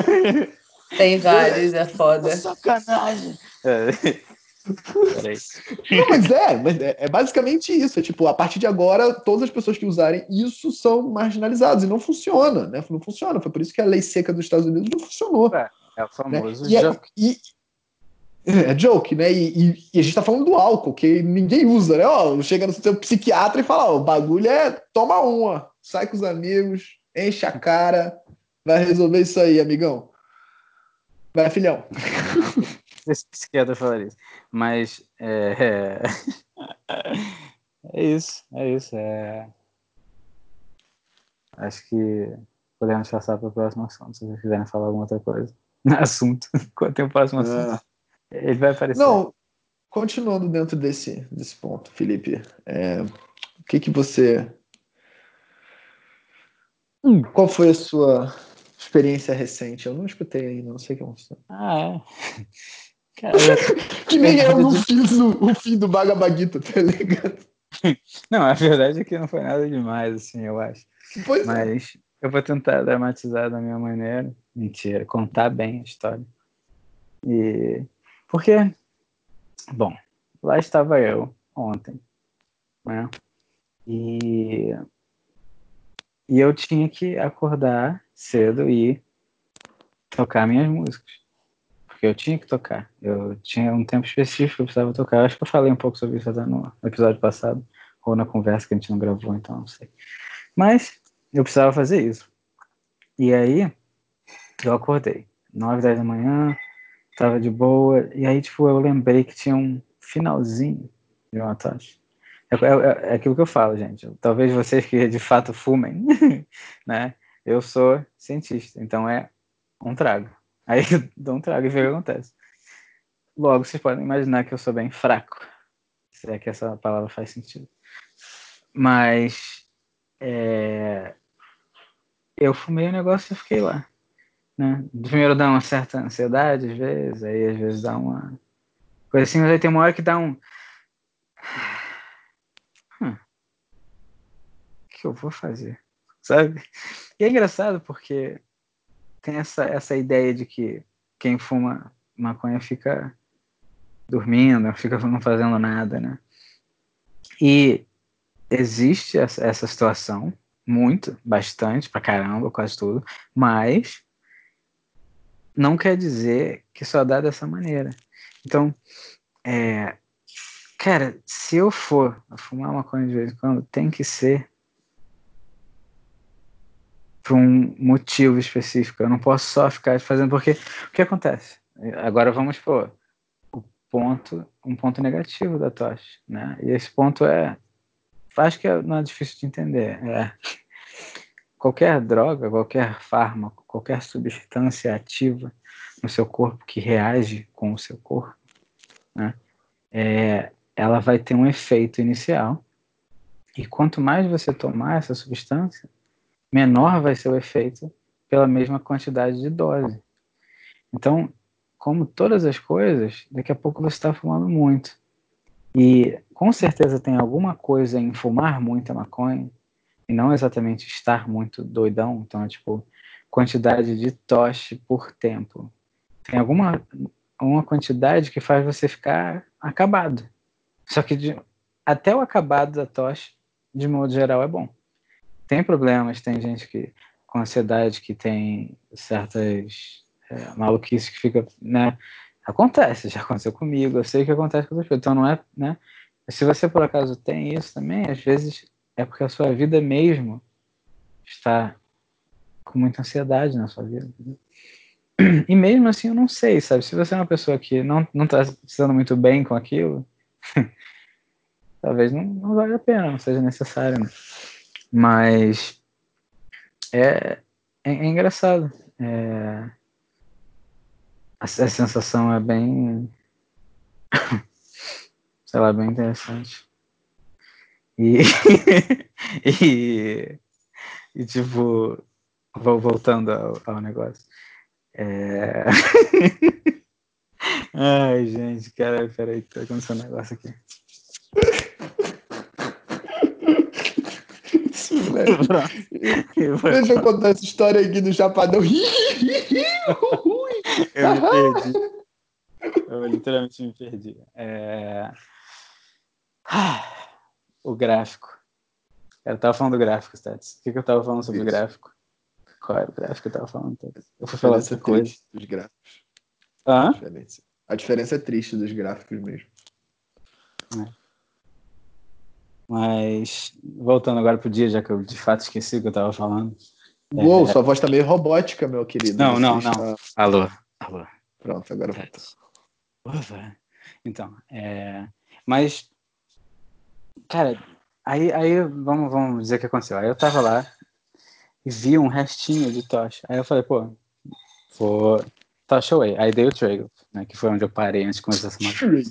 Tem vários, é foda. Sacanagem. É. Peraí. Não, mas é, mas é, é, basicamente isso. É tipo, a partir de agora, todas as pessoas que usarem isso são marginalizadas. E não funciona, né? Não funciona. Foi por isso que a lei seca dos Estados Unidos não funcionou. É, é o famoso né? e, é, joke. E, é joke, né? E, e, e, a gente tá falando do álcool, que ninguém usa, né? Ó, chega no seu psiquiatra e fala: ó, o bagulho é toma uma, sai com os amigos, enche a cara, vai resolver isso aí, amigão. Vai, filhão. Psiquiatra falaria isso. Mas é, é, é isso, é isso. É... Acho que podemos passar para o próximo assunto, se vocês quiserem falar alguma outra coisa. Assunto. Quando tem o próximo assunto. É. Ele vai aparecer. Não, continuando dentro desse, desse ponto, Felipe, é, o que, que você. Hum. Qual foi a sua experiência recente? Eu não escutei ainda, não sei o que é. Ah, é. Que nem eu não fiz o, o fim do Bagabaguita, tá ligado? Não, a verdade é que não foi nada demais, assim, eu acho. Pois é. Mas é. eu vou tentar dramatizar da minha maneira. Mentira, contar bem a história. E. Porque. Bom, lá estava eu ontem, né? E. E eu tinha que acordar cedo e tocar minhas músicas porque eu tinha que tocar. Eu tinha um tempo específico que eu precisava tocar. Eu acho que eu falei um pouco sobre isso até no episódio passado, ou na conversa que a gente não gravou, então não sei. Mas eu precisava fazer isso. E aí eu acordei, 9, 10 da manhã, tava de boa, e aí, tipo, eu lembrei que tinha um finalzinho de uma tocha. É, é, é, aquilo que eu falo, gente. Talvez vocês que de fato fumem, né? Eu sou cientista, então é um trago. Aí eu dou um trago e vejo o que acontece. Logo, vocês podem imaginar que eu sou bem fraco. Se é que essa palavra faz sentido. Mas é, eu fumei o negócio e fiquei lá. Né? Primeiro dá uma certa ansiedade, às vezes, aí às vezes dá uma coisa assim, mas aí tem uma hora que dá um. Hum, o que eu vou fazer? Sabe? E é engraçado porque tem essa, essa ideia de que quem fuma maconha fica dormindo, fica não fazendo nada, né? E existe essa, situação, muito, bastante, pra caramba, quase tudo, mas não quer dizer que só dá dessa maneira. Então, é, cara, se eu for fumar maconha de vez em quando, tem que ser por um motivo específico. Eu não posso só ficar fazendo porque o que acontece? Agora vamos por o ponto, um ponto negativo da tocha, né? E esse ponto é, acho que não é difícil de entender. É qualquer droga, qualquer fármaco, qualquer substância ativa no seu corpo que reage com o seu corpo, né? É, ela vai ter um efeito inicial. E quanto mais você tomar essa substância, menor vai ser o efeito pela mesma quantidade de dose. Então, como todas as coisas, daqui a pouco você está fumando muito. E com certeza tem alguma coisa em fumar muita maconha, e não exatamente estar muito doidão, então é tipo quantidade de toche por tempo. Tem alguma uma quantidade que faz você ficar acabado. Só que de, até o acabado da toche, de modo geral, é bom tem problemas, tem gente que com ansiedade que tem certas é, maluquices que fica, né? Acontece, já aconteceu comigo, eu sei que acontece com outras pessoas. Então não é, né? Se você por acaso tem isso também, às vezes é porque a sua vida mesmo está com muita ansiedade na sua vida. E mesmo assim eu não sei, sabe? Se você é uma pessoa que não, não tá se dando muito bem com aquilo, talvez não, não valha a pena, não seja necessário. Né? Mas é, é, é engraçado. É, a, a, sensação é bem. sei lá, bem interessante. E, e, e, tipo, vou voltando ao, ao negócio. É... Ai, gente, cara, peraí, tá acontecendo um negócio aqui. Deixa eu contar essa história aqui do Chapadão. eu me perdi. eu literalmente me perdi. É... Ah, o gráfico. Eu tava falando do gráfico, Stats. O que, que eu tava falando sobre Isso. o gráfico? Qual era o gráfico que eu tava falando? Eu fui falar outra coisa. Dos gráficos. Hã? A diferença. a diferença é triste dos gráficos mesmo. É. Mas, voltando agora pro dia, já que eu de fato esqueci o que eu tava falando. Uou, é... sua voz tá meio robótica, meu querido. Não, não, não. Está... Alô, alô. Pronto, agora voltou. Ufa. Então, é... Mas, cara, aí, aí vamos, vamos dizer o que aconteceu. Aí eu tava lá e vi um restinho de tocha. Aí eu falei, pô, vou... Tocha away. Aí dei o Trago, né, que foi onde eu parei antes de começar essa matéria.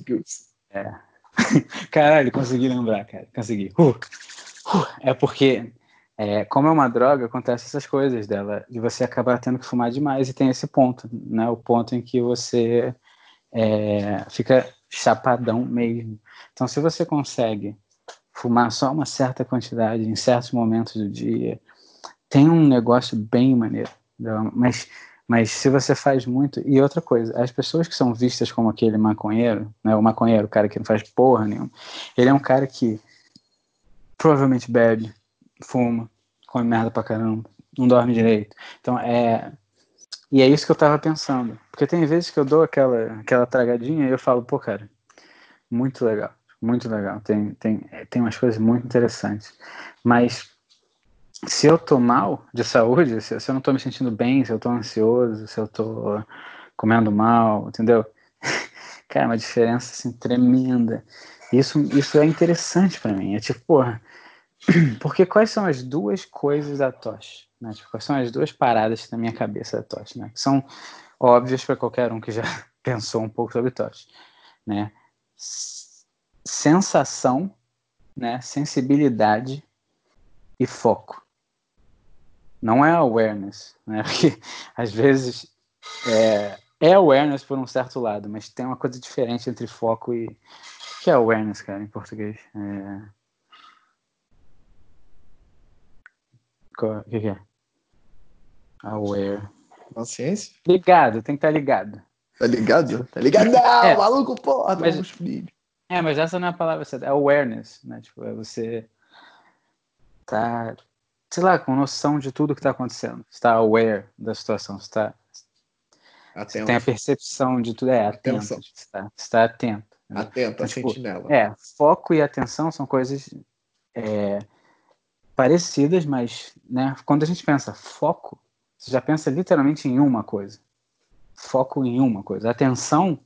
É. Caralho, consegui lembrar, cara. Consegui. Uh, uh. É porque, é, como é uma droga, acontece essas coisas dela, de você acabar tendo que fumar demais e tem esse ponto, né? O ponto em que você é, fica chapadão mesmo. Então, se você consegue fumar só uma certa quantidade em certos momentos do dia, tem um negócio bem maneiro. Mas mas se você faz muito. E outra coisa, as pessoas que são vistas como aquele maconheiro, né, o maconheiro, o cara que não faz porra nenhuma, ele é um cara que provavelmente bebe, fuma, come merda pra caramba, não dorme direito. Então é. E é isso que eu tava pensando. Porque tem vezes que eu dou aquela, aquela tragadinha e eu falo, pô, cara, muito legal, muito legal. Tem, tem, tem umas coisas muito interessantes. Mas se eu tô mal de saúde, se, se eu não tô me sentindo bem, se eu tô ansioso, se eu tô comendo mal, entendeu? Cara, é uma diferença assim tremenda. Isso, isso é interessante para mim. É tipo, porra, porque quais são as duas coisas da tocha? Né? Tipo, quais são as duas paradas na minha cabeça da tocha? Né? Que são óbvias para qualquer um que já pensou um pouco sobre tocha, né? Sensação, né? Sensibilidade e foco não é awareness, né? Porque às vezes é, é awareness por um certo lado, mas tem uma coisa diferente entre foco e. O que é awareness, cara, em português? É... O que, que é? Aware. Consciência? Ligado, tem que estar ligado. Tá ligado? Tá ligado? Não, é, maluco, porra, mas, É, mas essa não é a palavra certa, é awareness, né? Tipo, é você tá sei lá, com noção de tudo que está acontecendo. Está aware da situação, está Atento. tem a percepção de tudo, é atento, está, está atento. Né? Atento, então, tipo, sentinela. É, foco e atenção são coisas é, parecidas, mas né, quando a gente pensa foco, você já pensa literalmente em uma coisa. Foco em uma coisa. Atenção,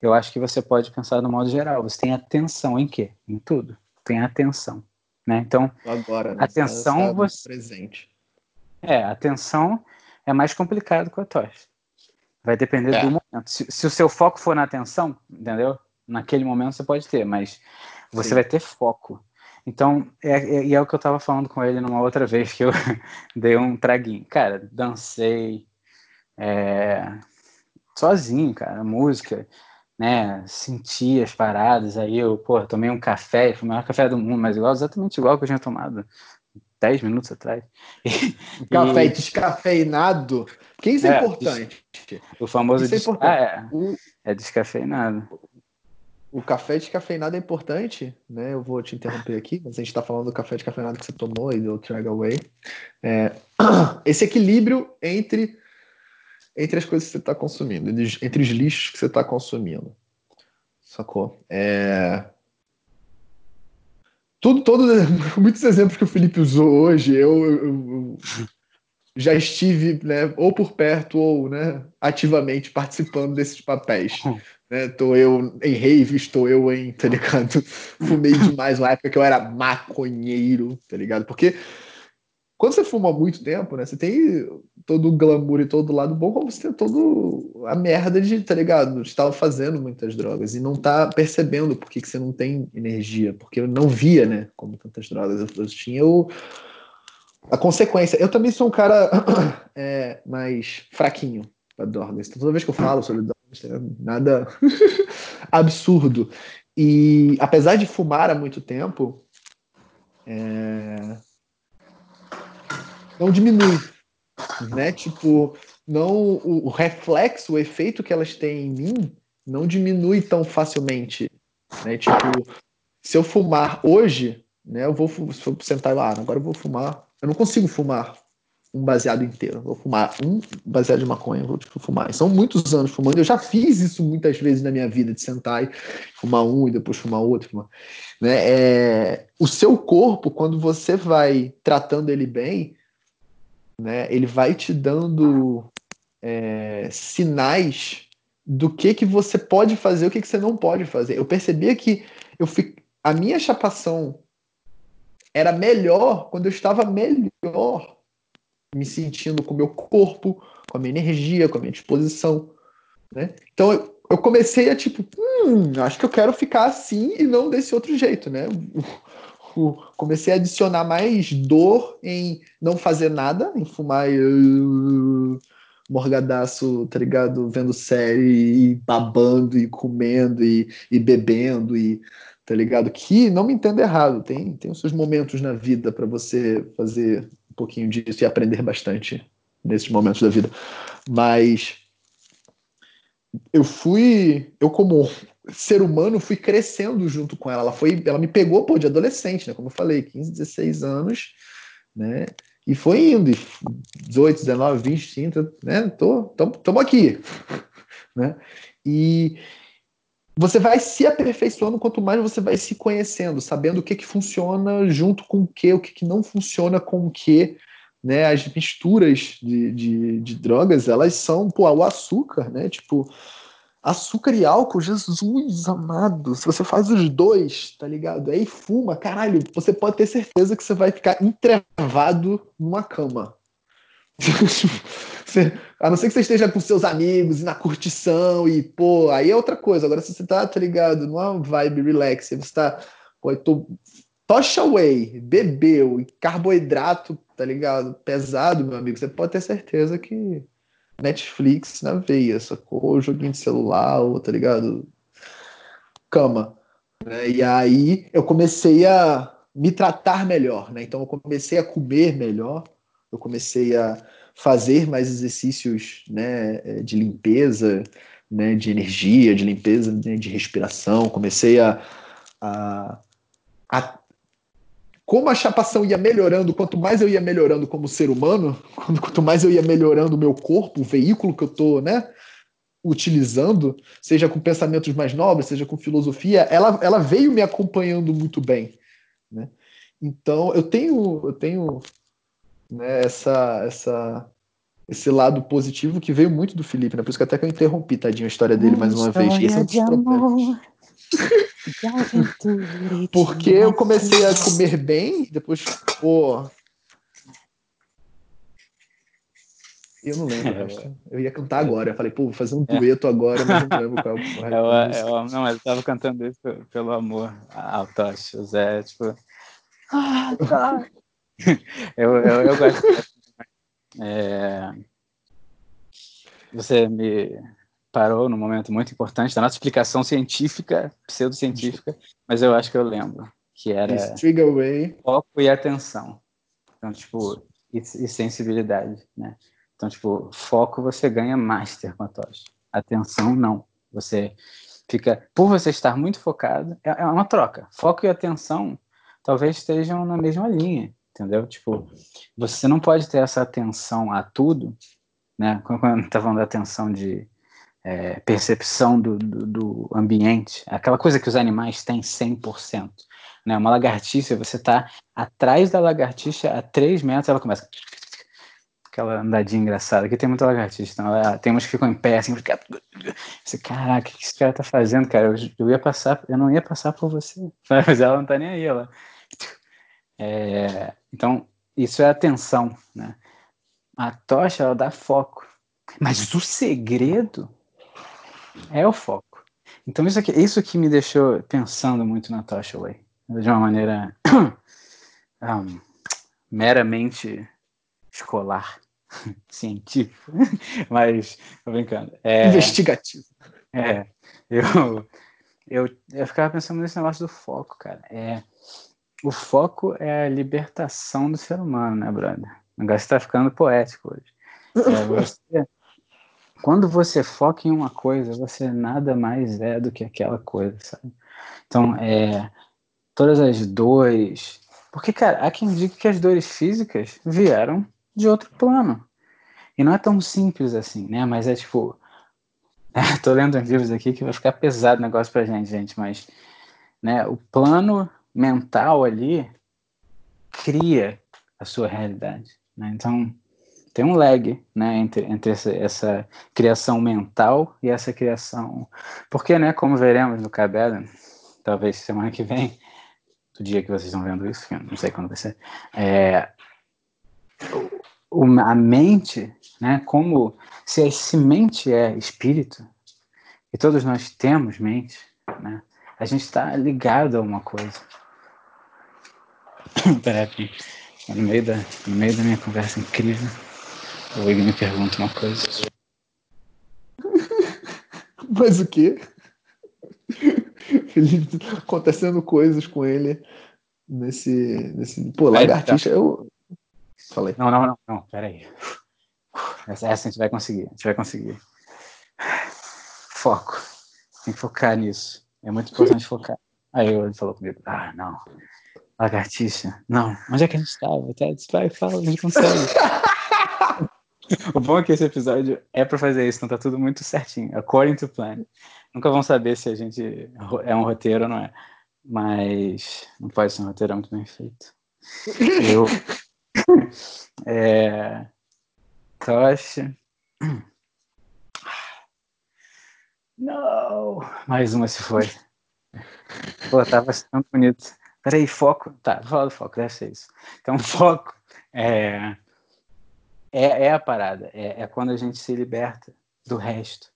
eu acho que você pode pensar no modo geral. Você tem atenção em quê? Em tudo. Tem atenção. Né? Então, Agora, né? atenção você... presente. É, atenção é mais complicado com a tocha. Vai depender é. do momento. Se, se, o seu foco for na atenção, entendeu? Naquele momento você pode ter, mas você Sim. vai ter foco. Então, é, é, e é o que eu tava falando com ele numa outra vez que eu dei um traguinho. Cara, dancei é, sozinho, cara, música né, sentir as paradas, aí eu, pô, tomei um café, foi o maior café do mundo, mas igual, exatamente igual que eu tinha tomado 10 minutos atrás. E, café descafeinado, porque isso é, é importante. O famoso isso é, des... ah, é. O... é descafeinado. O café descafeinado é importante, né? Eu vou te interromper aqui, mas a gente está falando do café descafeinado que você tomou e do Drag Away. É... Esse equilíbrio entre entre as coisas que você está consumindo, entre os lixos que você está consumindo. Sacou? É... Tudo, todo, muitos exemplos que o Felipe usou hoje, eu, eu, eu já estive, né, ou por perto ou, né, ativamente participando desses papéis. Né? Tô eu em rave, estou eu em, tá ligado? Fumei demais uma época que eu era maconheiro, tá ligado? Porque quando você fuma muito tempo, né? Você tem todo o glamour e todo o lado bom, como você tem todo a merda de, tá ligado? Estava fazendo muitas drogas e não tá percebendo por que, você não tem energia, porque eu não via, né? Como tantas drogas. Eu, eu tinha o, a consequência. Eu também sou um cara é, mais fraquinho para drogas. Então, toda vez que eu falo sobre drogas, nada absurdo. E apesar de fumar há muito tempo, é não diminui, né? Tipo, não o, o, reflexo, o efeito que elas têm em mim não diminui tão facilmente. Né? Tipo, se eu fumar hoje, né, eu vou se eu sentar lá, agora eu vou fumar. Eu não consigo fumar um baseado inteiro. Vou fumar um baseado de maconha, vou tipo, fumar. são muitos anos fumando. Eu já fiz isso muitas vezes na minha vida, de sentar e fumar um e depois fumar outro. Fumar. Né? É, o seu corpo, quando você vai tratando ele bem, né, ele vai te dando é, sinais do que que você pode fazer, o que que você não pode fazer. Eu percebia que eu fico, a minha chapação era melhor quando eu estava melhor me sentindo com o meu corpo, com a minha energia, com a minha disposição, né? Então eu, eu comecei a tipo, hum, acho que eu quero ficar assim e não desse outro jeito, né? Comecei a adicionar mais dor em não fazer nada, em fumar uh, morgadaço, tá ligado? Vendo série e babando e comendo e, e bebendo e tá ligado? Que não me entenda errado, tem, tem os seus momentos na vida para você fazer um pouquinho disso e aprender bastante nesses momentos da vida. Mas eu fui, eu como ser humano fui crescendo junto com ela. Ela foi, ela me pegou pô, de adolescente, né? Como eu falei, 15, 16 anos, né? E foi indo, 18, 19, 20, 30, né? Tô, tamo, aqui, né? E você vai se aperfeiçoando quanto mais você vai se conhecendo, sabendo o que que funciona junto com o que, o que, que não funciona com o que, né? As misturas de, de, de drogas, elas são, pô, o açúcar, né? Tipo, açúcar e álcool, Jesus amado, se você faz os dois, tá ligado? Aí fuma, caralho, você pode ter certeza que você vai ficar entrevado numa cama. a não ser que você esteja com seus amigos e na curtição e, pô, aí é outra coisa. Agora, se você tá, tá ligado, numa vibe relax, você tá, pô, eu tô tocha away, bebeu e carboidrato, tá ligado? Pesado, meu amigo, você pode ter certeza que Netflix na veia, sacou? Joguinho de celular, ou, tá ligado? Cama. Né? E aí eu comecei a me tratar melhor, né? Então eu comecei a comer melhor, eu comecei a fazer mais exercícios né, é, de limpeza, né, de energia, de limpeza, né, de respiração. Comecei a, a, a, Como a chapação ia melhorando, quanto mais eu ia melhorando como ser humano, quanto mais eu ia melhorando o meu corpo, o veículo que eu estou né, utilizando, seja com pensamentos mais nobres, seja com filosofia, ela, ela veio me acompanhando muito bem. Né? Então, eu tenho, eu tenho né, essa, essa, esse lado positivo que veio muito do Felipe, né? Por isso que até que eu interrompi, tadinho, a história dele mais uma vez. Esse é um dos Porque eu comecei a comer bem, depois, pô. Eu não lembro, é, eu ia cantar agora. Eu falei, pô, vou fazer um é. dueto agora, mas não lembro qual é eu, eu, Não, mas eu tava cantando isso pelo amor ao Tosh. O Zé, tipo. Ah, tá. eu, eu, eu gosto. É... Você me parou num momento muito importante da nossa explicação científica, pseudocientífica, mas eu acho que eu lembro que era foco e atenção. Então, tipo, e, e, sensibilidade, né? Então, tipo, foco você ganha master com a tocha. Atenção, não. Você fica, por você estar muito focado, é, é uma troca. Foco e atenção talvez estejam na mesma linha entendeu? Tipo, você não pode ter essa atenção a tudo, né? Quando eu tá falando da atenção de é, percepção do, do, do, ambiente, aquela coisa que os animais têm 100%. Né? Uma lagartixa, você está atrás da lagartixa a 3 metros, ela começa aquela andadinha engraçada. Aqui tem muita lagartixa, então ela, tem umas que ficam em pé, assim, você, caraca, o que esse cara tá fazendo, cara? Eu, eu, ia passar, eu não ia passar por você. Mas ela não tá nem aí, ela é, então, isso é atenção, né? A tocha, ela dá foco. Mas o segredo é o foco. Então, isso, aqui, isso que me deixou pensando muito na Tocha Way. De uma maneira um, meramente escolar, científica. Mas, tô brincando. É, Investigativo. É. Eu, eu, eu ficava pensando nesse negócio do foco, cara. É o foco é a libertação do ser humano, né, brother? O negócio tá ficando poético hoje. É você quando você foca em uma coisa, você nada mais é do que aquela coisa, sabe? Então, é, todas as dores. Porque, cara, há quem diga que as dores físicas vieram de outro plano. E não é tão simples assim, né? Mas é tipo. Tô lendo uns livros aqui que vai ficar pesado o negócio pra gente, gente, mas né, o plano mental ali cria a sua realidade. Né? Então, tem um lag né, entre, entre essa, essa, criação mental e essa criação. Porque, né, como veremos no Cabela, talvez semana que vem, do dia que vocês estão vendo isso, não sei quando vai ser, é, a mente, né, como se a semente é espírito, e todos nós temos mente, né, a gente está ligado a uma coisa. Peraí, no meio, da, no meio da minha conversa incrível, o Igor me pergunta uma coisa. Mas o quê? acontecendo coisas com ele nesse. nesse pô, lagartixa. Eu. Falei. Não, não, não, não, peraí. Essa, essa a gente vai conseguir, a gente vai conseguir. Foco. Tem que focar nisso. É muito importante focar. Aí ele falou comigo: ah, não. Lagartixa. Não. Onde é que a gente estava? Até vai, fala, a gente consegue. o bom é que esse episódio é para fazer isso, então tá tudo muito certinho. According to plan. Nunca vão saber se a gente é um roteiro ou não é. Mas não pode ser um roteiro muito bem feito. Eu. é, Tocha. Não! Mais uma se foi. Pô, tava tão bonito. Peraí, foco. Tá, fala do foco, deve ser isso. Então, foco é, é, é a parada. É, é quando a gente se liberta do resto.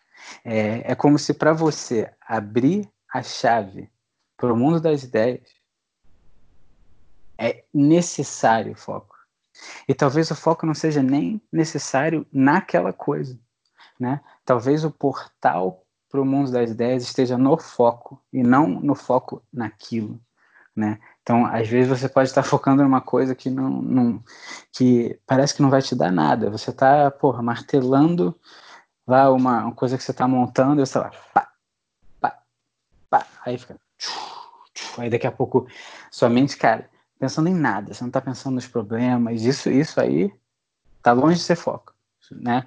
É, é como se para você abrir a chave para o mundo das ideias é necessário o foco. E talvez o foco não seja nem necessário naquela coisa, né? Talvez o portal para o mundo das ideias esteja no foco e não no foco naquilo, né? Então, às vezes você pode estar focando numa coisa que não, não que parece que não vai te dar nada. Você está, porra, martelando lá uma, uma coisa que você está montando, e você lá, pá, pá, pá, aí fica, aí daqui a pouco sua mente, cara, pensando em nada, você não está pensando nos problemas, isso, isso aí tá longe de ser foco, né?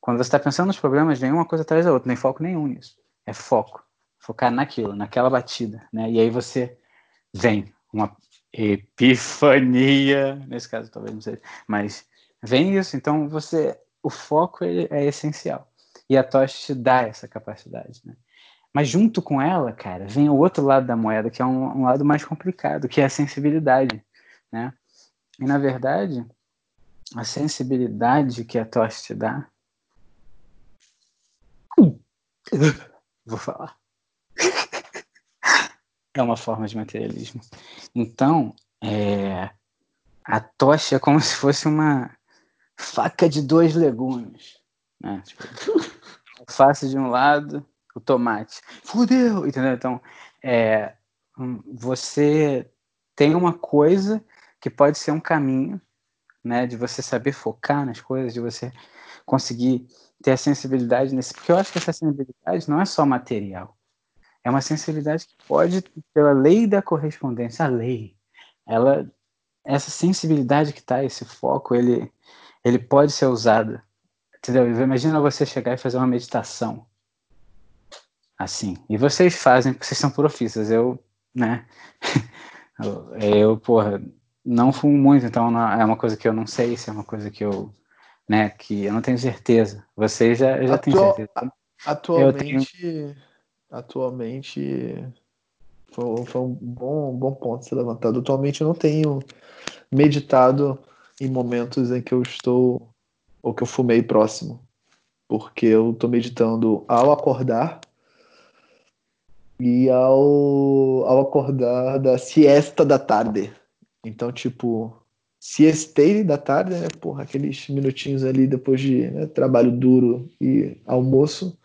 Quando você está pensando nos problemas, vem uma coisa atrás da outra, não tem foco nenhum nisso, é foco, focar naquilo, naquela batida, né? E aí você vem uma epifania, nesse caso talvez não seja, mas vem isso, então você, o foco ele é essencial. E a tocha te dá essa capacidade, né? Mas junto com ela, cara, vem o outro lado da moeda, que é um, um lado mais complicado, que é a sensibilidade, né? E na verdade, a sensibilidade que a tocha te dá. Vou falar. É uma forma de materialismo. Então, é, a tocha é como se fosse uma faca de dois legumes. Né? Tipo, alface de um lado, o tomate. Fudeu! Entendeu? Então, é, você tem uma coisa que pode ser um caminho, né, de você saber focar nas coisas, de você conseguir ter a sensibilidade nesse, porque eu acho que essa sensibilidade não é só material. É uma sensibilidade que pode, pela lei da correspondência, a lei, ela, essa sensibilidade que está, esse foco, ele, ele pode ser usado Entendeu? Imagina você chegar e fazer uma meditação. Assim. E vocês fazem, porque vocês são profistas. Eu, né? eu, porra, não fumo muito, então não, é uma coisa que eu não sei se é uma coisa que eu, né, que eu não tenho certeza. Vocês já, já têm certeza. Atualmente, tenho... atualmente foi, foi, um bom, bom ponto ser levantado. Atualmente eu não tenho meditado em momentos em que eu estou ou que eu fumei próximo. Porque eu tô meditando ao acordar e ao, ao acordar da siesta da tarde. Então, tipo, siestei da tarde, né? Porra, aqueles minutinhos ali depois de né, trabalho duro e almoço.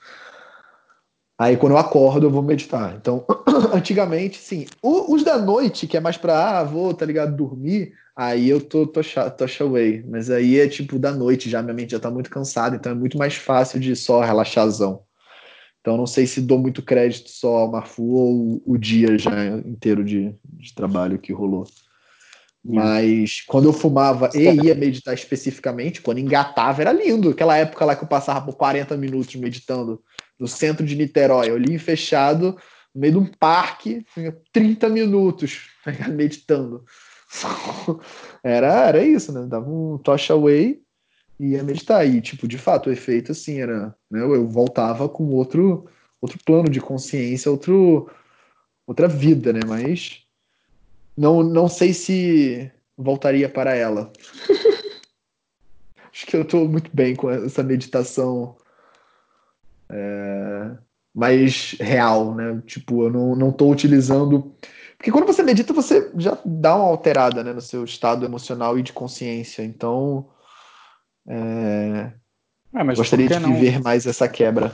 Aí quando eu acordo, eu vou meditar. Então, antigamente, sim. O, os da noite, que é mais pra, ah, vou, tá ligado, dormir, aí eu tô tosha, tosha away. Mas aí é tipo da noite já, minha mente já tá muito cansada, então é muito mais fácil de só relaxazão. Então não sei se dou muito crédito só ao Marfu ou o dia já inteiro de, de trabalho que rolou. Mas quando eu fumava e ia meditar especificamente, quando engatava, era lindo. Aquela época lá que eu passava por 40 minutos meditando no centro de Niterói, olhinho fechado, no meio de um parque, 30 minutos meditando. Era, era isso, né? Dava um tocha away e ia meditar. E, tipo, de fato, o efeito, assim, era... Né? Eu voltava com outro, outro plano de consciência, outro, outra vida, né? Mas não, não sei se voltaria para ela. Acho que eu estou muito bem com essa meditação é, mais real, né? Tipo, eu não, não tô utilizando. Porque quando você medita, você já dá uma alterada né, no seu estado emocional e de consciência. Então, é... Ah, gostaria de não? ver mais essa quebra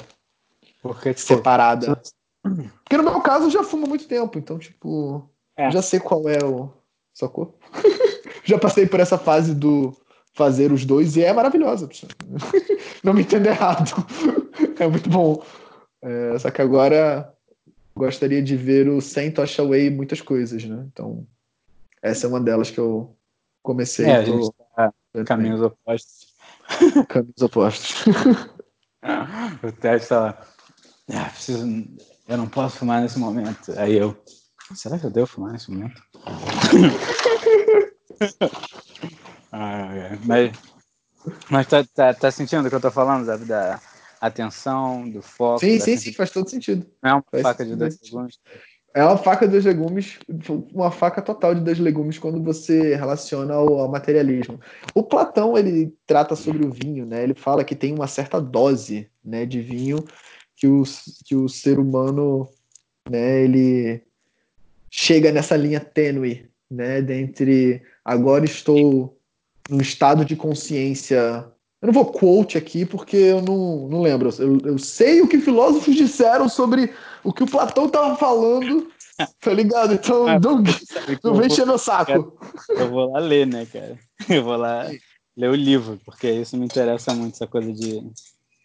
Porque, tipo, separada. Porque no meu caso eu já fumo há muito tempo, então, tipo, é. já sei qual é o. Sacou? já passei por essa fase do fazer os dois e é maravilhosa. Não me entenda errado. É muito bom. É, só que agora gostaria de ver o sem Tocha Away muitas coisas, né? Então, essa é uma delas que eu comecei. É, a gente tá caminhos opostos. Caminhos opostos. o Ted tá lá. Ah, preciso, eu não posso fumar nesse momento. Aí eu. Será que eu devo fumar nesse momento? ah, mas mas tá, tá, tá, sentindo o que eu tô falando, da, da atenção, do foco? Sim, sim, sim, faz todo sentido. Não é uma faz faca de dois legumes? É uma faca de dois legumes, uma faca total de dois legumes quando você relaciona ao, ao, materialismo. O Platão, ele trata sobre o vinho, né? Ele fala que tem uma certa dose né, de vinho que o, que o ser humano, né, ele chega nessa linha tênue, né, dentre agora estou num estado de consciência. Eu não vou quote aqui porque eu não, não lembro. Eu, eu sei o que filósofos disseram sobre o que o Platão estava falando, tá ligado? Então ah, não, não vem encher meu saco. Eu vou lá ler, né, cara? Eu vou lá ler o livro, porque isso me interessa muito, essa coisa de,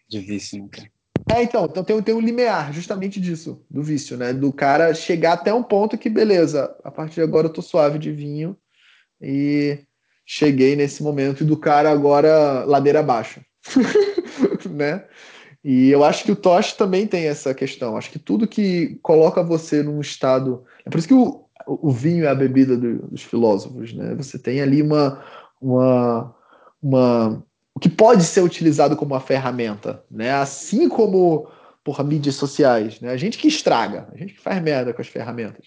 de vício, né, cara? É, então, então tem, tem um limiar justamente disso, do vício, né? Do cara chegar até um ponto que, beleza, a partir de agora eu tô suave de vinho e cheguei nesse momento e do cara agora ladeira abaixo, né? E eu acho que o Tosh também tem essa questão. Acho que tudo que coloca você num estado. É por isso que o, o vinho é a bebida do, dos filósofos, né? Você tem ali uma, uma, uma. O que pode ser utilizado como uma ferramenta, né? Assim como por mídias sociais, né? A gente que estraga, a gente que faz merda com as ferramentas.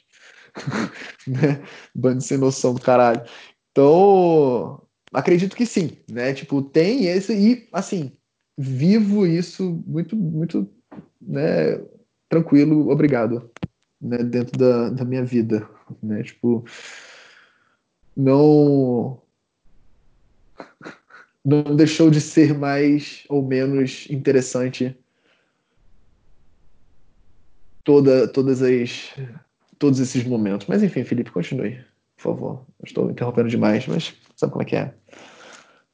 né? Bando sem noção do caralho. Então, acredito que sim, né? Tipo, tem esse e assim, vivo isso muito muito, né, tranquilo, obrigado, né, dentro da, da minha vida, né? Tipo, não não deixou de ser mais ou menos interessante toda todas as todos esses momentos. Mas enfim, Felipe, continue por favor. Eu estou interrompendo demais, mas sabe como é que é?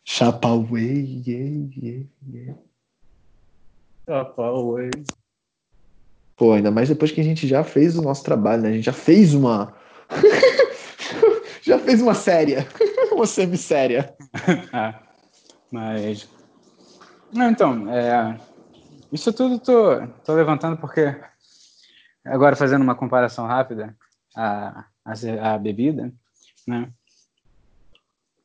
Chapa away, yeah, yeah, yeah. Chapa away. Pô, ainda mais depois que a gente já fez o nosso trabalho, né? A gente já fez uma. já fez uma série. uma semisséria. ah, mas. Não, então, é... isso tudo tô, tô levantando porque. Agora, fazendo uma comparação rápida, a, a, a bebida, né?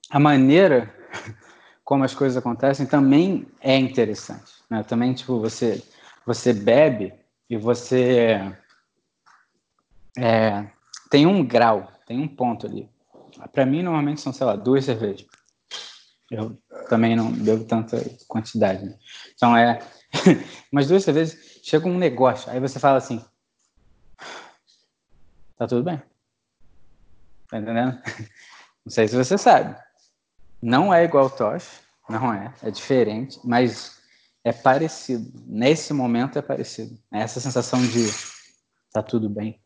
A maneira como as coisas acontecem também é interessante, né? Também tipo você você bebe e você é, tem um grau, tem um ponto ali. Para mim normalmente são sei lá duas cervejas. Eu também não bebo tanta quantidade. Né? Então é, mas duas cervejas chega um negócio, aí você fala assim, tá tudo bem. Tá entendendo? Não sei se você sabe. Não é igual Tosh, não é, é diferente, mas é parecido. Nesse momento é parecido. É essa sensação de tá tudo bem.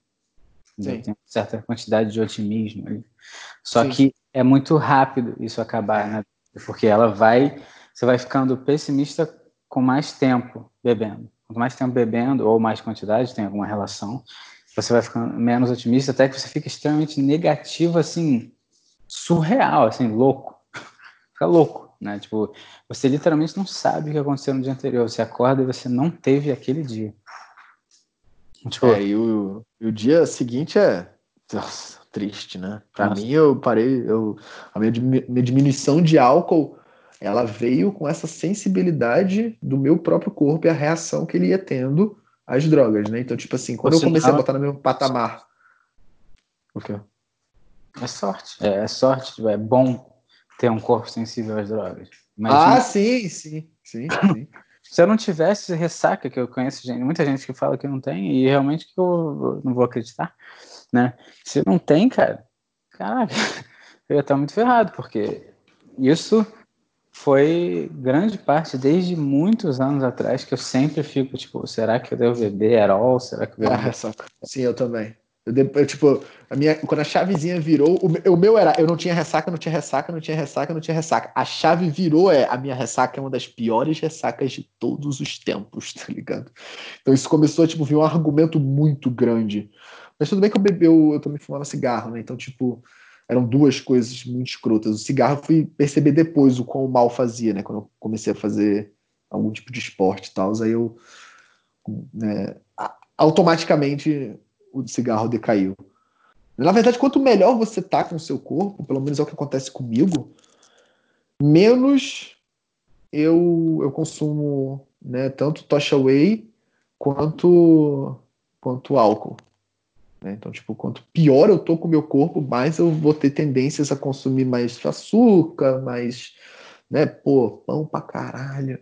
Tem certa quantidade de otimismo ali. Só Sim. que é muito rápido isso acabar, né? Porque ela vai, você vai ficando pessimista com mais tempo bebendo. Quanto mais tempo bebendo, ou mais quantidade, tem alguma relação, você vai ficando menos otimista, até que você fica extremamente negativo, assim, surreal, assim, louco. Fica louco, né? Tipo, você literalmente não sabe o que aconteceu no dia anterior. Você acorda e você não teve aquele dia. Tipo, é, e o, e o dia seguinte é nossa, triste, né? Para mim, eu parei, eu, a minha, minha diminuição de álcool, ela veio com essa sensibilidade do meu próprio corpo e a reação que ele ia tendo às drogas, né? Então, tipo assim, quando Você eu comecei não... a botar no meu patamar. O quê? É sorte. É, é sorte, tipo, é bom ter um corpo sensível às drogas. Imagina... Ah, sim, sim, sim, sim. Se eu não tivesse ressaca, que eu conheço gente, muita gente que fala que não tem, e realmente que eu não vou acreditar, né? Se não tem, cara, caraca, eu ia estar muito ferrado, porque isso foi grande parte desde muitos anos atrás que eu sempre fico tipo, será que eu devo beber Herol? Será que eu devo... Ah, sim, eu também. Eu, eu, tipo, a minha, quando a chavezinha virou, o, o, meu era, eu não tinha ressaca, não tinha ressaca, não tinha ressaca, não tinha ressaca. A chave virou, é, a minha ressaca é uma das piores ressacas de todos os tempos, tá ligado? Então isso começou a, tipo, vir um argumento muito grande. Mas tudo bem que eu bebi, eu, eu também fumava cigarro, né? Então, tipo, eram duas coisas muito escrotas. O cigarro eu fui perceber depois o quão mal fazia, né? Quando eu comecei a fazer algum tipo de esporte e tal. Aí eu, né, automaticamente o cigarro decaiu. Na verdade, quanto melhor você tá com o seu corpo, pelo menos é o que acontece comigo, menos eu, eu consumo né, tanto tocha whey quanto, quanto álcool. Né? Então, tipo, quanto pior eu tô com o meu corpo, mais eu vou ter tendências a consumir mais açúcar, mais, né, pô, pão pra caralho,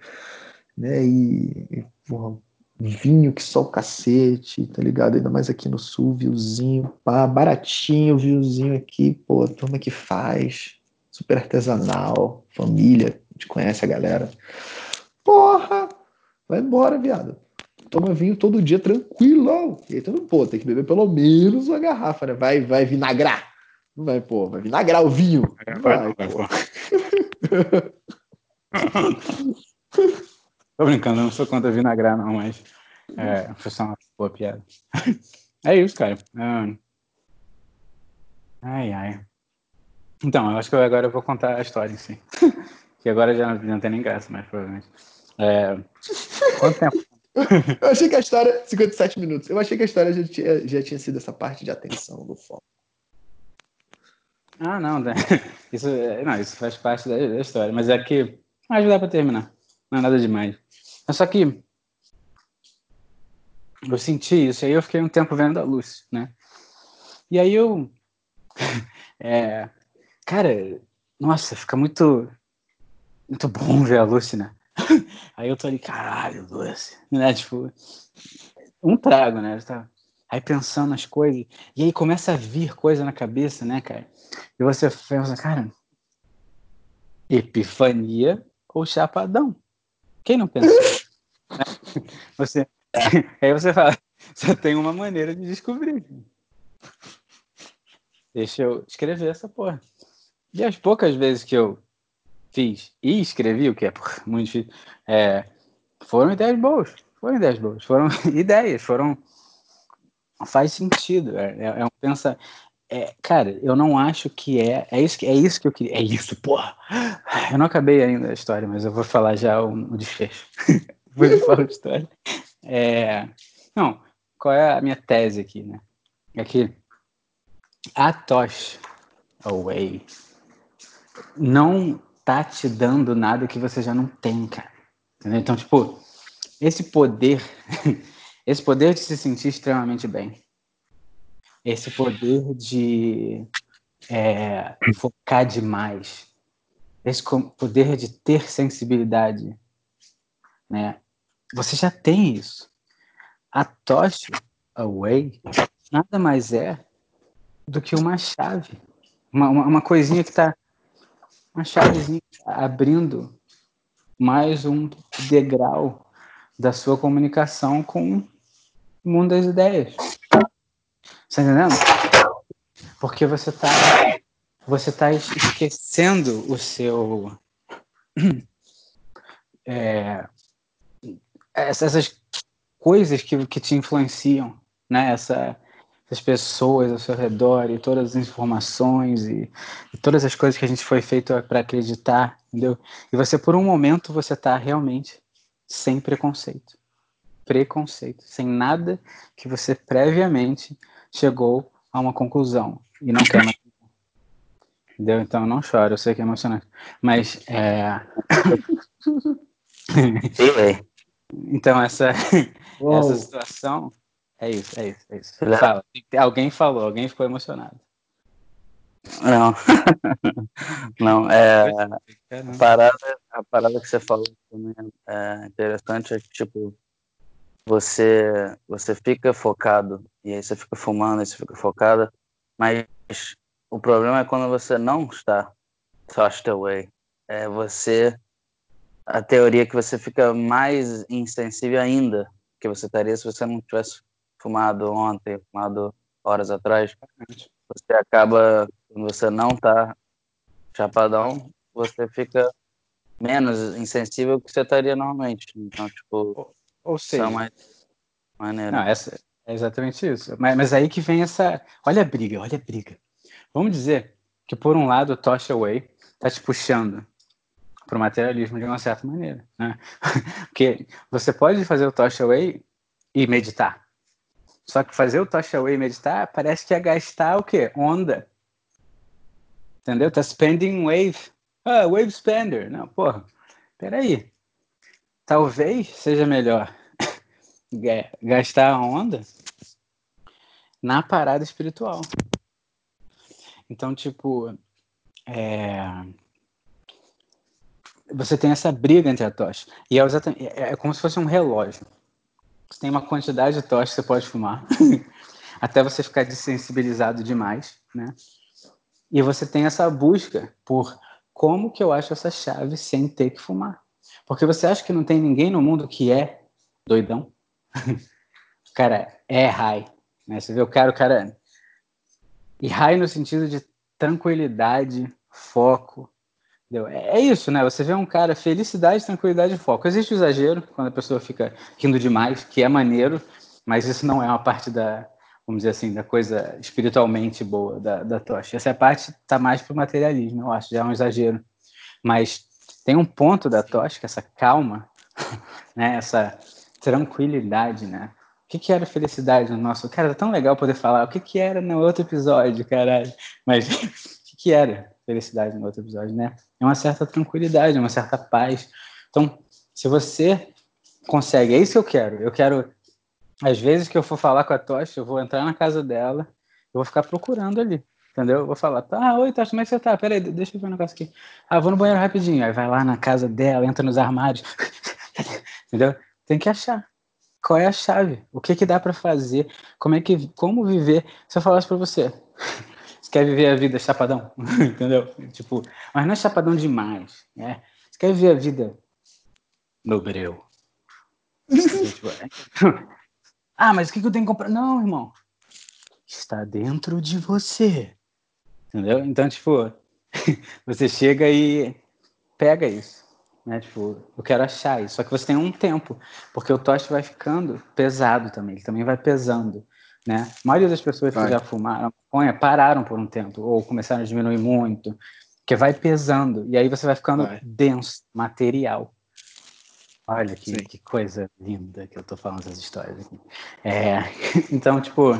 né, e, e porra, vinho que só o cacete, tá ligado? Ainda mais aqui no sul, viuzinho, pá, baratinho, viuzinho aqui, pô, turma que faz, super artesanal, família, a gente conhece a galera. Porra, vai embora, viado. Toma vinho todo dia tranquilo. E aí não, pô, tem que beber pelo menos uma garrafa, né? Vai, vai vinagrar. Não vai, pô, vai vinagrar o vinho. Vai, vai, pô. Tô brincando, eu não sou contra vinagrar, não, mas é, foi só uma boa piada. É isso, cara. É... Ai, ai. Então, eu acho que eu agora eu vou contar a história em si. que agora já não, não tem nem graça, mas provavelmente. É... Quanto tempo? eu achei que a história. 57 minutos. Eu achei que a história já tinha, já tinha sido essa parte de atenção do foco. Ah, não, né? isso, não, isso faz parte da, da história, mas é que. Ajudar para terminar. Não é nada demais. Mas só que eu senti isso, aí eu fiquei um tempo vendo a luz, né? E aí eu. é, cara, nossa, fica muito. Muito bom ver a Lucy, né? Aí eu tô ali, caralho, Lucy, né? Tipo, um trago, né? Tá, aí pensando nas coisas, e aí começa a vir coisa na cabeça, né, cara? E você pensa, cara, epifania ou chapadão? Quem não pensa? você, aí você fala, só tem uma maneira de descobrir. Deixa eu escrever essa porra. E as poucas vezes que eu fiz e escrevi, o que é muito difícil, é, foram ideias boas. Foram ideias boas. Foram ideias, foram. Faz sentido. É, é, é um pensa. É, cara, eu não acho que é. É isso que, é isso que eu queria. É isso, porra! Eu não acabei ainda a história, mas eu vou falar já o, o desfecho. Eu falo a história. É, não, qual é a minha tese aqui, né? É que a Tosh Away não tá te dando nada que você já não tem, cara. Entendeu? Então, tipo, esse poder, esse poder de se sentir extremamente bem, esse poder de é, focar demais, esse poder de ter sensibilidade, né? Você já tem isso. A Tosh Away nada mais é do que uma chave, uma, uma, uma coisinha que está, uma chavezinha abrindo mais um degrau da sua comunicação com o mundo das ideias. Tá entendendo? Porque você está você tá esquecendo o seu é, essas coisas que, que te influenciam, né? Essa, essas pessoas ao seu redor e todas as informações e, e todas as coisas que a gente foi feito para acreditar, entendeu? E você, por um momento, você está realmente sem preconceito. Preconceito. Sem nada que você previamente chegou a uma conclusão e não quer mais. Entendeu? Então não choro, eu sei que é emocionante. Mas é. Sim, então essa, essa situação é isso, é isso, é isso. Fala. Alguém falou, alguém ficou emocionado. Não, não, é, a parada, a parada que você falou também é interessante, é que, tipo, você, você fica focado, e aí você fica fumando, e você fica focada, mas o problema é quando você não está tossed away, é você, a teoria é que você fica mais insensível ainda que você estaria se você não tivesse fumado ontem, fumado horas atrás, você acaba, quando você não tá chapadão, você fica menos insensível que você estaria normalmente. Então, tipo, ou, ou seja, é mais maneiro. Não, essa, é exatamente isso. Mas, mas aí que vem essa. Olha a briga, olha a briga. Vamos dizer que, por um lado, o Tosh Away tá te puxando para o materialismo de uma certa maneira. Né? Porque você pode fazer o Tosh Away e meditar. Só que fazer o Tocha Away meditar parece que é gastar o quê? Onda. Entendeu? Tá spending wave. Ah, wave spender. Não, porra. Peraí. Talvez seja melhor gastar a onda na parada espiritual. Então, tipo, é... você tem essa briga entre a tocha. E é, é, é como se fosse um relógio. Você tem uma quantidade de tocha que você pode fumar, até você ficar desensibilizado demais, né? E você tem essa busca por como que eu acho essa chave sem ter que fumar. Porque você acha que não tem ninguém no mundo que é doidão? o cara é high, né? Você vê o cara, o cara... E high no sentido de tranquilidade, foco, Entendeu? É, é isso, né? Você vê um cara, felicidade, tranquilidade e foco. Existe o exagero, quando a pessoa fica rindo demais, que é maneiro, mas isso não é uma parte da, vamos dizer assim, da coisa espiritualmente boa da, da tocha. Essa parte está mais para o materialismo, eu acho, já é um exagero. Mas tem um ponto da tocha, é essa calma, né? essa tranquilidade, né? O que, que era felicidade no nosso... Cara, é tão legal poder falar o que, que era no outro episódio, caralho. Mas o que, que era felicidade no outro episódio, né? É uma certa tranquilidade, uma certa paz. Então, se você consegue, é isso que eu quero. Eu quero, às vezes que eu for falar com a Tocha, eu vou entrar na casa dela, eu vou ficar procurando ali, entendeu? Eu vou falar, tá, oi, Tocha, como é que você tá? Peraí, deixa eu ver um negócio aqui. Ah, vou no banheiro rapidinho. Aí vai lá na casa dela, entra nos armários, entendeu? Tem que achar. Qual é a chave? O que que dá para fazer? Como é que, como viver? Se eu falasse para você, quer viver a vida chapadão, entendeu? Tipo, mas não é chapadão demais, né? Você quer viver a vida no breu. tipo, é... ah, mas o que eu tenho que comprar? Não, irmão. Está dentro de você. Entendeu? Então, tipo, você chega e pega isso. Né? Tipo, eu quero achar isso. Só que você tem um tempo, porque o toste vai ficando pesado também. Ele também vai pesando. Né? A maioria das pessoas vai. que já fumaram maconha pararam por um tempo, ou começaram a diminuir muito, que vai pesando, e aí você vai ficando vai. denso, material. Olha que, que, coisa linda que eu tô falando essas histórias aqui. É, então, tipo,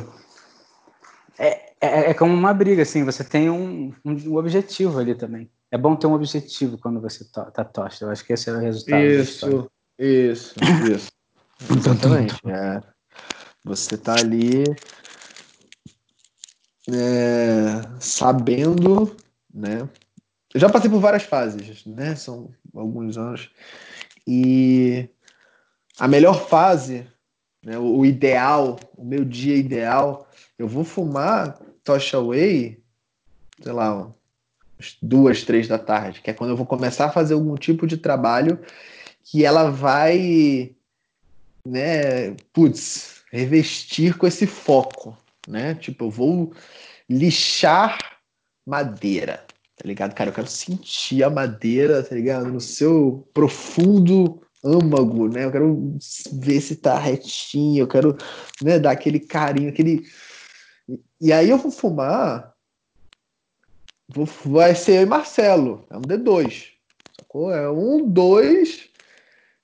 é, é, é, como uma briga, assim, você tem um, um, um, objetivo ali também. É bom ter um objetivo quando você to, tá tosta. Eu acho que esse é o resultado. Isso, isso, isso. Exatamente. É. Você tá ali é, sabendo, né? Eu já passei por várias fases, né? São alguns anos. E a melhor fase, né? o, ideal, o meu dia ideal, eu vou fumar Tocha Way, sei lá, duas, três da tarde, que é quando eu vou começar a fazer algum tipo de trabalho que ela vai, né, putz, revestir com esse foco, né? Tipo, eu vou lixar madeira, tá ligado? Cara, eu quero sentir a madeira, tá ligado? No seu profundo âmago, né? Eu quero ver se tá retinho, eu quero né, dar aquele carinho, aquele. E aí eu vou fumar. Vou, vai ser eu e Marcelo. É um D2. Sacou? É um, dois,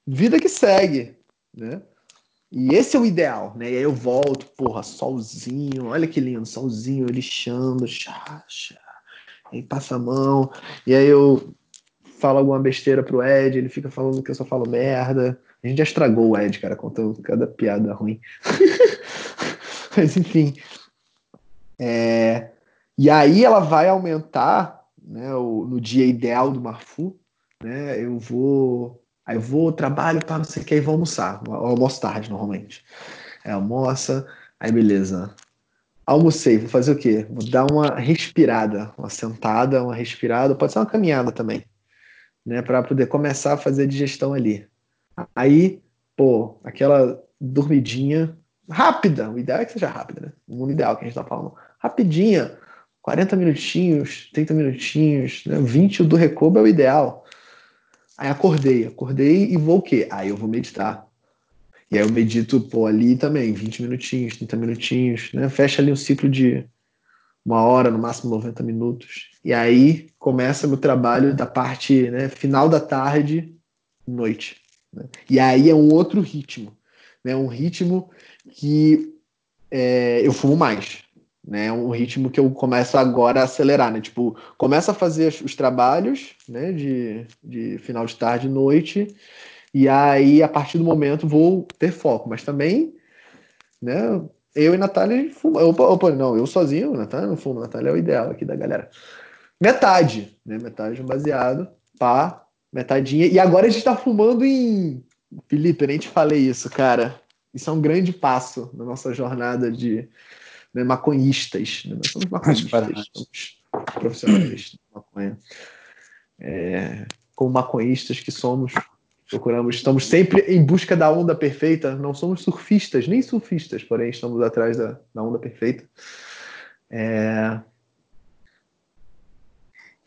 vida que segue, né? E esse é o ideal, né? E aí eu volto, porra, solzinho, olha que lindo, solzinho, lixando, chá, chá. Aí passa a mão, e aí eu falo alguma besteira pro Ed, ele fica falando que eu só falo merda. A gente já estragou o Ed, cara, contando cada piada ruim. Mas enfim. É... E aí ela vai aumentar, né, o, no dia ideal do Marfu, né? Eu vou Aí eu vou, trabalho, para não sei o que, e vou almoçar. Almoço tarde, normalmente. É, almoça, aí beleza. Almocei, vou fazer o quê? Vou dar uma respirada, uma sentada, uma respirada, pode ser uma caminhada também, né? Para poder começar a fazer a digestão ali. Aí, pô, aquela dormidinha rápida, o ideal é que seja rápida, né? O mundo ideal que a gente tá falando. Rapidinha, 40 minutinhos, 30 minutinhos, né? 20 do recobo é o ideal. Aí acordei, acordei e vou o quê? Aí eu vou meditar. E aí eu medito, pô, ali também, 20 minutinhos, 30 minutinhos, né? Fecha ali um ciclo de uma hora, no máximo 90 minutos. E aí começa meu trabalho da parte né, final da tarde, noite. Né? E aí é um outro ritmo, né? Um ritmo que é, eu fumo mais né? Um ritmo que eu começo agora a acelerar, né? Tipo, começo a fazer os trabalhos, né? De, de final de tarde e noite, e aí a partir do momento vou ter foco, mas também, né? Eu e Natália fuma. Opa, opa, não, eu sozinho, Natália não fumo, Natália é o ideal aqui da galera. Metade, né? Metade um baseado, pá, metadinha. E agora a gente tá fumando em. Felipe, eu nem te falei isso, cara. Isso é um grande passo na nossa jornada de, né, maconhistas. Né? Nós somos maconhistas, somos profissionais de maconha. É, como maconhistas que somos, procuramos, estamos sempre em busca da onda perfeita. Não somos surfistas, nem surfistas, porém estamos atrás da, da onda perfeita. É,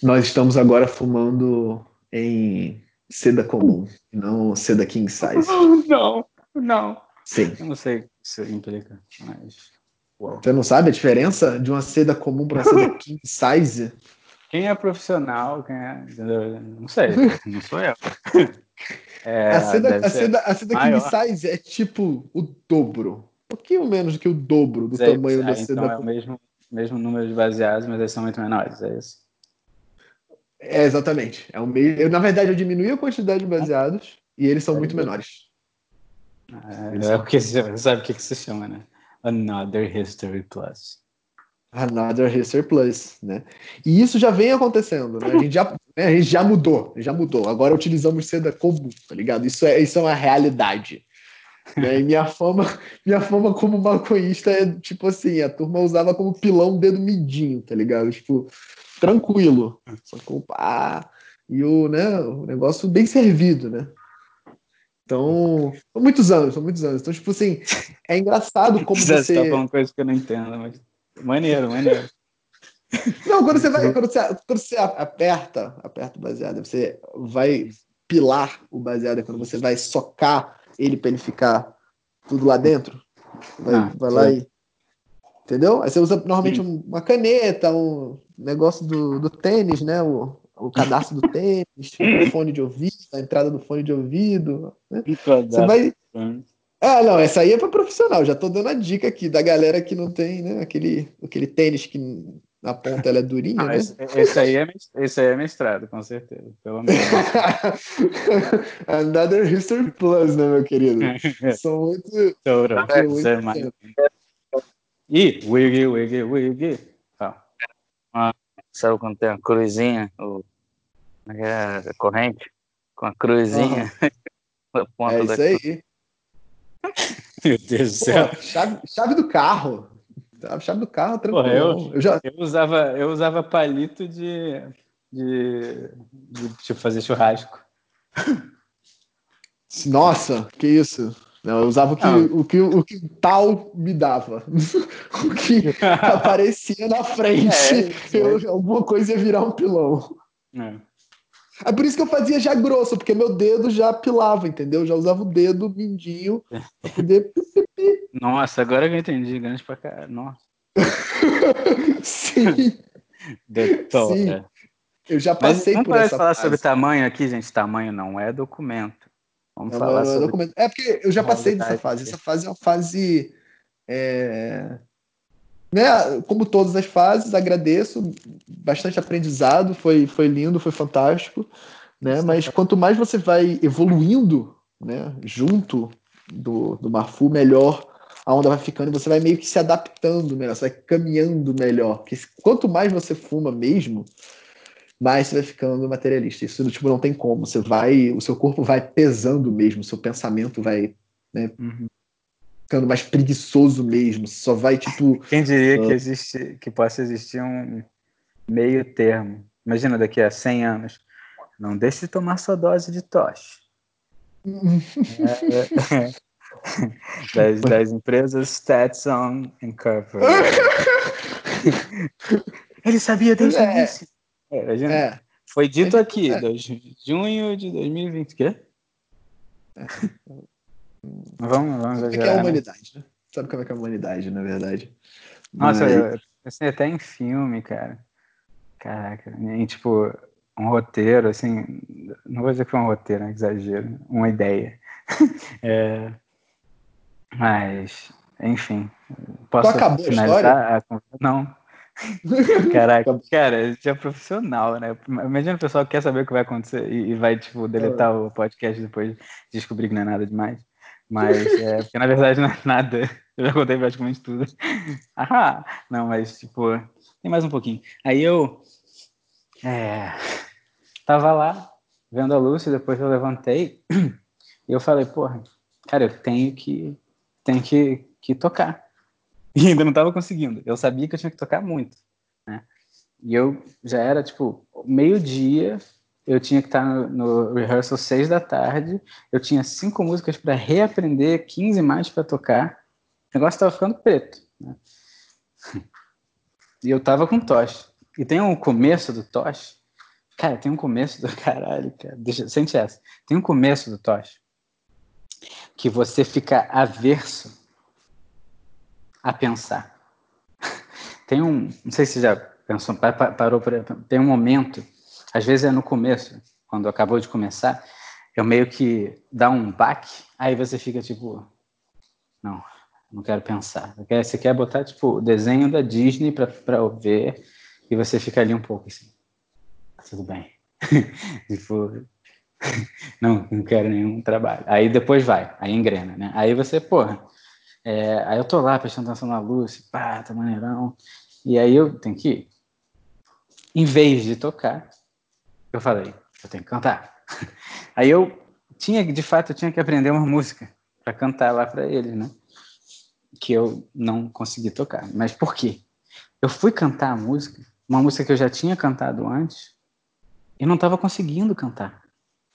nós estamos agora fumando em seda comum, não seda king size. Não, não. Sim. Eu não sei o que isso implica, mas Uau. Você não sabe a diferença de uma seda comum para uma seda king size? Quem é profissional, quem é. Não sei, não sou eu. É, a seda, a seda, a seda king size é tipo o dobro. Um pouquinho menos do que o dobro do sei, tamanho da então seda. É o mesmo, mesmo número de baseados, mas eles são muito menores, é isso? É, exatamente. É o meio... eu, na verdade, eu diminui a quantidade de baseados e eles são é muito menores. É, é o que sabe o que, que se chama, né? Another History Plus. Another History Plus, né? E isso já vem acontecendo, né? A gente já, né? a gente já mudou, já mudou. Agora utilizamos seda comum, tá ligado? Isso é, isso é uma realidade. Né? E minha fama, minha fama como maconhista é tipo assim, a turma usava como pilão dedo midinho, tá ligado? Tipo, tranquilo. Só com pá, e o, né, o negócio bem servido, né? Então, são muitos anos, são muitos anos. Então, tipo assim, é engraçado como você... Você tá falando coisa que eu não entendo, mas... Maneiro, maneiro. Não, quando você vai, quando você, quando você aperta, aperta o baseado, você vai pilar o baseado, quando você vai socar ele para ele ficar tudo lá dentro, vai, ah, vai lá e entendeu? Aí você usa normalmente Sim. uma caneta, um negócio do, do tênis, né? O, o cadastro do tênis, o fone de ouvido, a entrada do fone de ouvido. Né? Você vai. Ah, não, essa aí é para profissional. Já tô dando a dica aqui da galera que não tem, né? Aquele, aquele tênis que na ponta ela é durinha, ah, né? Esse, esse, aí é, esse aí é mestrado, com certeza. Pelo menos. Another History Plus, né, meu querido? São muito. muito e wiggy, wiggy, wiggy. Ah sabe quando tem a cruzinha, o, é, é a corrente, com a cruzinha uhum. ponta é isso aí. Meu Deus do céu. Chave, chave do carro. Chave do carro, tranquilo. Porra, eu, eu, já... eu, usava, eu usava palito de de, de tipo, fazer churrasco. Nossa, que isso. Não, eu usava o que, o que o que tal me dava. o que aparecia na frente. É, eu, alguma coisa ia virar um pilão. É. é. por isso que eu fazia já grosso, porque meu dedo já pilava, entendeu? Eu já usava o dedo mindinho pra poder. Nossa, agora que eu entendi. Grande pra caralho. Nossa. Sim. Sim. Eu já passei Mas por essa falar fase. sobre tamanho aqui, gente. Tamanho não é documento. Vamos não, falar não, sobre... documento. É porque eu já passei dessa fase. Essa fase é uma fase. É... Né? Como todas as fases, agradeço. Bastante aprendizado. Foi, foi lindo, foi fantástico. Né? Mas quanto mais você vai evoluindo né? junto do, do Marfu, melhor a onda vai ficando e você vai meio que se adaptando melhor, você vai caminhando melhor. Porque quanto mais você fuma mesmo, mais você vai ficando materialista. Isso tipo, não tem como. Você vai, o seu corpo vai pesando mesmo, o seu pensamento vai né, uhum. Ficando mais preguiçoso mesmo. Só vai tipo. Quem diria uh... que existe, que possa existir um meio termo? Imagina daqui a 100 anos. Não deixe de tomar sua dose de toche. é, é, das, das empresas Stetson Incorporated. Ele sabia desde o é. início. É, é. Foi dito aqui, é. junho de 2020, quê? Vamos, vamos exagerar. É que é a né? humanidade, né? Sabe como é que é a humanidade, na verdade. Nossa, Mas... eu pensei até em filme, cara. Caraca, em tipo, um roteiro, assim, não vou dizer que foi um roteiro, é um exagero, uma ideia. é, mas, enfim. Posso tu acabou finalizar? a história? Não. Caraca, cara, já é profissional, né? Imagina o pessoal que quer saber o que vai acontecer e, e vai, tipo, deletar é. o podcast depois de descobrir que não é nada demais. Mas, é, porque na verdade não é nada. Eu já contei praticamente tudo. Ah, não, mas, tipo, tem mais um pouquinho. Aí eu. É, tava lá, vendo a e depois eu levantei e eu falei, porra, cara, eu tenho que tem que, que tocar. E ainda não estava conseguindo. Eu sabia que eu tinha que tocar muito, né? E eu já era, tipo, meio-dia, eu tinha que estar no, no, rehearsal seis da tarde, eu tinha cinco músicas para reaprender, 15 mais para tocar. O negócio estava ficando preto, né? E eu tava com toche. E tem um começo do toche. Cara, tem um começo do caralho, cara. Deixa, sente essa. Tem um começo do toche que você fica averso a pensar. Tem um, não sei se já pensou, parou, tem um momento, às vezes é no começo, quando acabou de começar, eu meio que dá um baque, aí você fica tipo, não, não quero pensar. Você quer botar tipo o desenho da Disney para ver e você fica ali um pouco assim, tudo bem. tipo, não, não quero nenhum trabalho. Aí depois vai, aí engrena, né? Aí você, porra, é, aí eu tô lá prestando atenção na luz, pá, tá maneirão. E aí eu tenho que ir. Em vez de tocar, eu falei, eu tenho que cantar. Aí eu tinha, de fato, eu tinha que aprender uma música para cantar lá para eles, né? Que eu não consegui tocar. Mas por quê? Eu fui cantar a música, uma música que eu já tinha cantado antes, e não estava conseguindo cantar.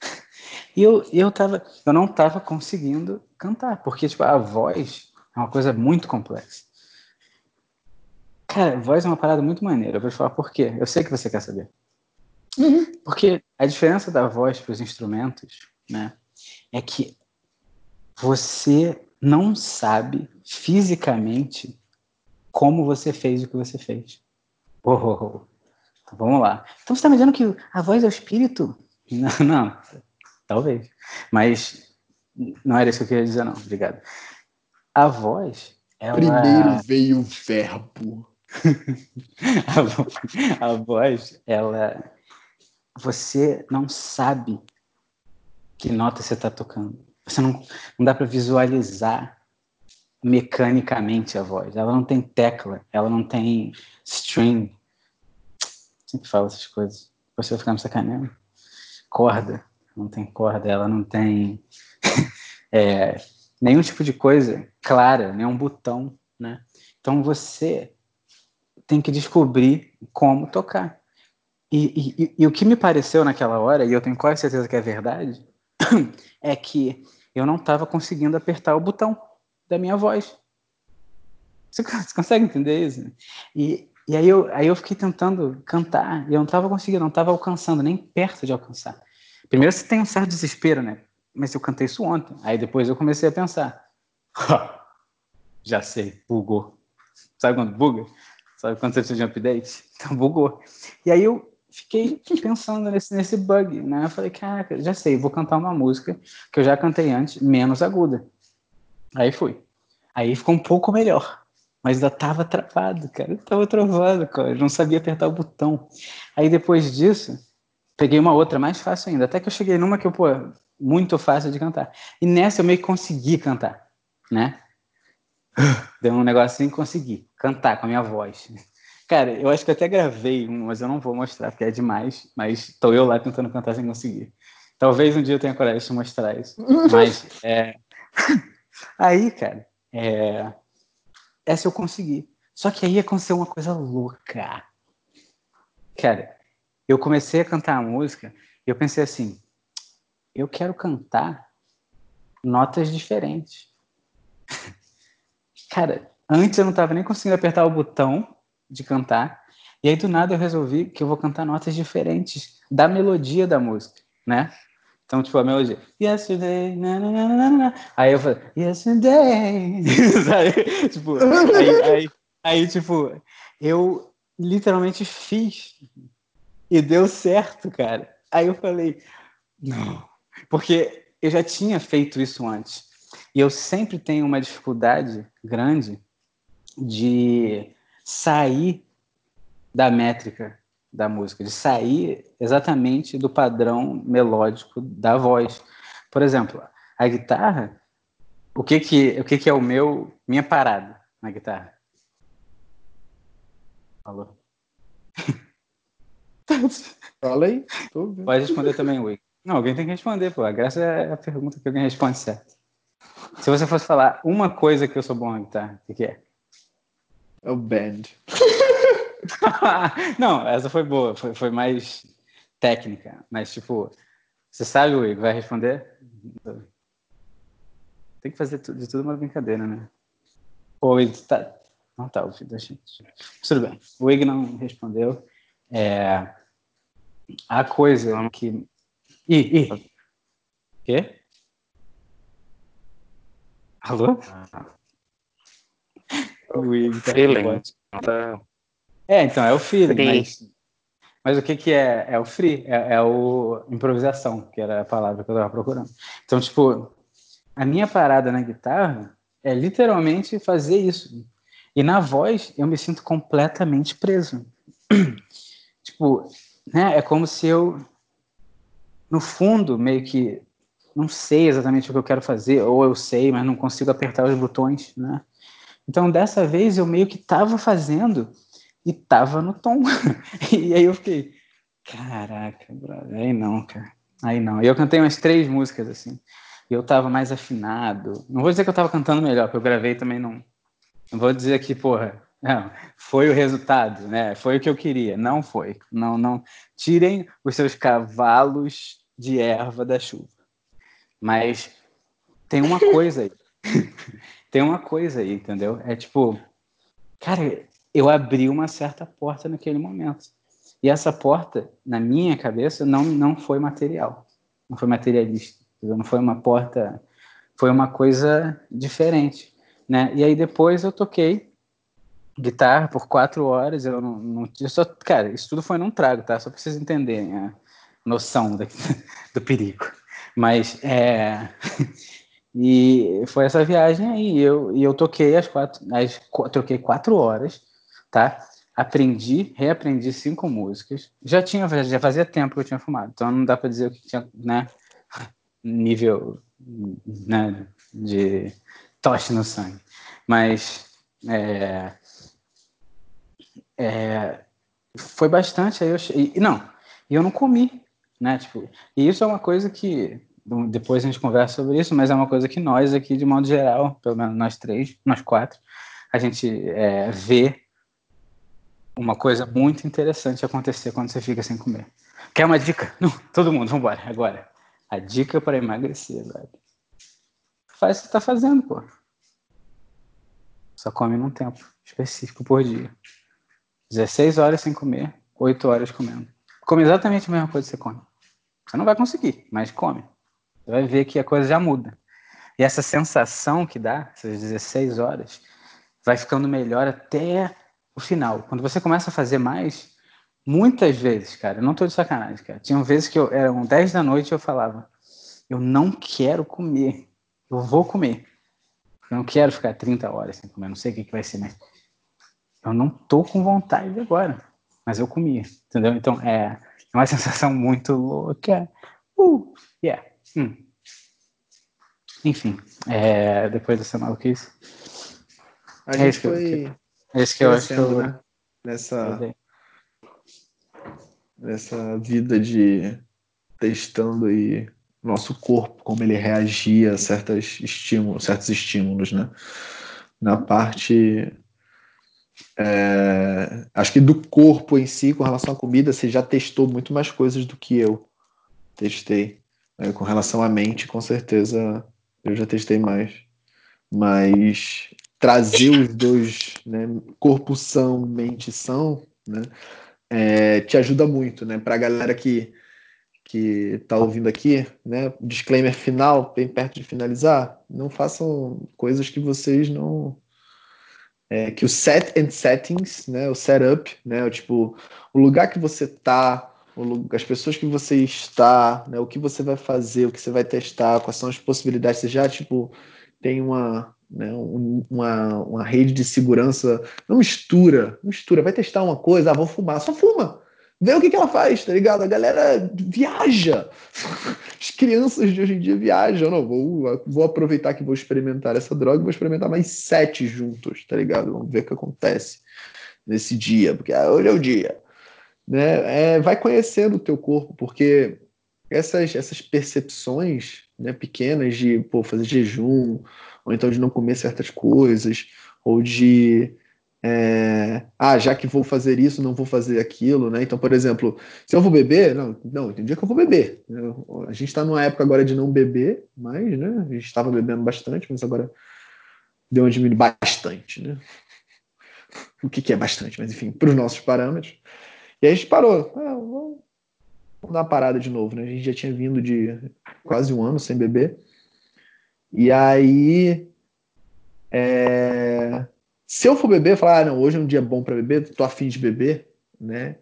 E eu, eu, tava, eu não estava conseguindo cantar, porque tipo, a voz é uma coisa muito complexa. Cara, voz é uma parada muito maneira. Eu vou te falar por quê. Eu sei que você quer saber. Uhum. Porque a diferença da voz para os instrumentos, né, é que você não sabe fisicamente como você fez o que você fez. Oh, oh, oh. Então, vamos lá. Então você está me dizendo que a voz é o espírito? Não, não. Talvez. Mas não era isso que eu queria dizer, não. Obrigado. A voz. Ela... Primeiro veio o verbo. a, voz, a voz, ela. Você não sabe que nota você está tocando. Você não, não dá para visualizar mecanicamente a voz. Ela não tem tecla, ela não tem string. Sempre falo essas coisas. Você vai ficar me sacaneando. Corda não tem corda, ela não tem é, nenhum tipo de coisa clara, nenhum botão, né? Então você tem que descobrir como tocar. E, e, e, o que me pareceu naquela hora, e eu tenho quase certeza que é verdade, é que eu não estava conseguindo apertar o botão da minha voz. Você, você consegue entender isso? E, e aí, eu, aí eu fiquei tentando cantar e eu não estava conseguindo, não estava alcançando, nem perto de alcançar. Primeiro você tem um certo desespero, né? Mas eu cantei isso ontem. Aí depois eu comecei a pensar. Já sei, bugou. Sabe quando buga? Sabe quando você precisa de um update? Então bugou. E aí eu fiquei pensando nesse, nesse bug, né? Eu falei, caraca, já sei, vou cantar uma música que eu já cantei antes, menos aguda. Aí fui. Aí ficou um pouco melhor. Mas ainda tava travado, cara. Eu tava travado, cara. Eu não sabia apertar o botão. Aí depois disso, peguei uma outra mais fácil ainda. Até que eu cheguei numa que eu, pô, muito fácil de cantar. E nessa eu meio que consegui cantar, né? Deu um negocinho e consegui cantar com a minha voz. Cara, eu acho que eu até gravei um, mas eu não vou mostrar, porque é demais. Mas tô eu lá tentando cantar sem conseguir. Talvez um dia eu tenha coragem de mostrar isso. Mas, é... Aí, cara, é... essa eu consegui. Só que aí aconteceu uma coisa louca. Cara, eu comecei a cantar a música e eu pensei assim, eu quero cantar notas diferentes. Cara, antes eu não estava nem conseguindo apertar o botão de cantar, e aí do nada eu resolvi que eu vou cantar notas diferentes da melodia da música, né? Então, tipo, a melodia. Yesterday, na, na, na, na, Aí eu falei, yesterday. Sabe? tipo, aí, aí, aí, tipo, eu literalmente fiz. E deu certo, cara. Aí eu falei, não. Porque eu já tinha feito isso antes. E eu sempre tenho uma dificuldade grande de sair da métrica da música, de sair exatamente do padrão melódico da voz. Por exemplo, a guitarra, o que que, o que, que é o meu minha parada na guitarra? Alô? Fala aí. Pode responder também, Wig. Não, alguém tem que responder, pô. A graça é a pergunta que alguém responde certo. Se você fosse falar uma coisa que eu sou bom na guitarra, o que, que é? É o band. não, essa foi boa, foi, foi mais técnica. Mas, tipo, você sabe, Will, vai responder? Tem que fazer de tudo uma brincadeira, né? O Wig tá. Não tá ouvindo a gente. Tudo bem. O Wig não respondeu. É... A coisa que. Ih, ih. Quê? Alô? Ah. O tá feeling. Tá... É, então, é o feeling, mas, mas o que que é? É o free, é, é o improvisação, que era a palavra que eu tava procurando. Então, tipo, a minha parada na guitarra é literalmente fazer isso. E na voz eu me sinto completamente preso. tipo, né, é como se eu, no fundo, meio que não sei exatamente o que eu quero fazer, ou eu sei, mas não consigo apertar os botões, né? Então, dessa vez, eu meio que estava fazendo e estava no tom. e aí eu fiquei, caraca, brother, aí não, cara. Aí não. E eu cantei umas três músicas, assim. E eu estava mais afinado. Não vou dizer que eu estava cantando melhor, porque eu gravei também não. Não vou dizer que, porra, não, foi o resultado, né? Foi o que eu queria. Não foi. Não, não. Tirem os seus cavalos de erva da chuva. Mas tem uma coisa aí. tem uma coisa aí, entendeu? É tipo, cara, eu abri uma certa porta naquele momento. E essa porta, na minha cabeça, não, não foi material. Não foi materialista. Não foi uma porta. Foi uma coisa diferente. Né? E aí depois eu toquei guitarra por quatro horas. Eu não, não eu só, cara, isso tudo foi num trago, tá? Só pra vocês entenderem a noção do, do perigo. Mas é. E foi essa viagem aí. Eu, e eu toquei as quatro, as, troquei quatro horas, tá? Aprendi, reaprendi cinco músicas. Já tinha, já fazia tempo que eu tinha fumado, então não dá para dizer o que tinha, né? Nível, né? De toche no sangue. Mas é, é, foi bastante. Aí eu, e, não, e eu não comi, né? Tipo, e isso é uma coisa que depois a gente conversa sobre isso, mas é uma coisa que nós aqui, de modo geral, pelo menos nós três, nós quatro, a gente é, vê uma coisa muito interessante acontecer quando você fica sem comer. Quer uma dica? Não, todo mundo, vamos embora, agora. A dica para emagrecer, velho. Faz o que você tá fazendo, pô. Só come num tempo específico por dia. 16 horas sem comer, 8 horas comendo. Come exatamente a mesma coisa que você come. Você não vai conseguir, mas come. Você vai ver que a coisa já muda. E essa sensação que dá, essas 16 horas, vai ficando melhor até o final. Quando você começa a fazer mais, muitas vezes, cara, não tô de sacanagem, cara. Tinham vezes que eu, eram 10 da noite e eu falava, eu não quero comer, eu vou comer. Eu não quero ficar 30 horas sem comer, não sei o que, que vai ser, mas eu não tô com vontade agora, mas eu comia, entendeu? Então é, é uma sensação muito louca. Uh, yeah. Hum. Enfim, é, depois dessa maluquice. A é gente é foi. é isso que eu acho que eu. Né? Nessa. Nessa vida de testando aí nosso corpo, como ele reagia a certos estímulos, certos estímulos, né? Na parte é, acho que do corpo em si, com relação à comida, você já testou muito mais coisas do que eu testei. É, com relação à mente, com certeza eu já testei mais. Mas trazer os dois, né, corpo são, mente são, né, é, te ajuda muito, né? Para a galera que que está ouvindo aqui, né? Disclaimer final, bem perto de finalizar, não façam coisas que vocês não é, que o set and settings, né, o setup, né, o, tipo, o lugar que você tá, o, as pessoas que você está, né, o que você vai fazer, o que você vai testar, quais são as possibilidades, você já, tipo, tem uma, né, um, uma, uma rede de segurança, não mistura, mistura, vai testar uma coisa, ah, vou fumar, só fuma, Vê o que, que ela faz, tá ligado? A galera viaja. As crianças de hoje em dia viajam. Não, vou, vou aproveitar que vou experimentar essa droga e vou experimentar mais sete juntos, tá ligado? Vamos ver o que acontece nesse dia, porque hoje é o dia. Né? É, vai conhecendo o teu corpo, porque essas, essas percepções né, pequenas de pô, fazer jejum, ou então de não comer certas coisas, ou de é, ah, já que vou fazer isso, não vou fazer aquilo, né? Então, por exemplo, se eu vou beber, não, não tem dia que eu vou beber. Eu, a gente está numa época agora de não beber mais, né? A gente estava bebendo bastante, mas agora deu uma diminuída bastante, né? O que, que é bastante, mas enfim, para os nossos parâmetros. E aí a gente parou. Ah, vamos, dar uma parada de novo, né? A gente já tinha vindo de quase um ano sem beber. E aí. É se eu for beber, falar, ah, não, hoje é um dia bom para beber, tô afim de beber, né?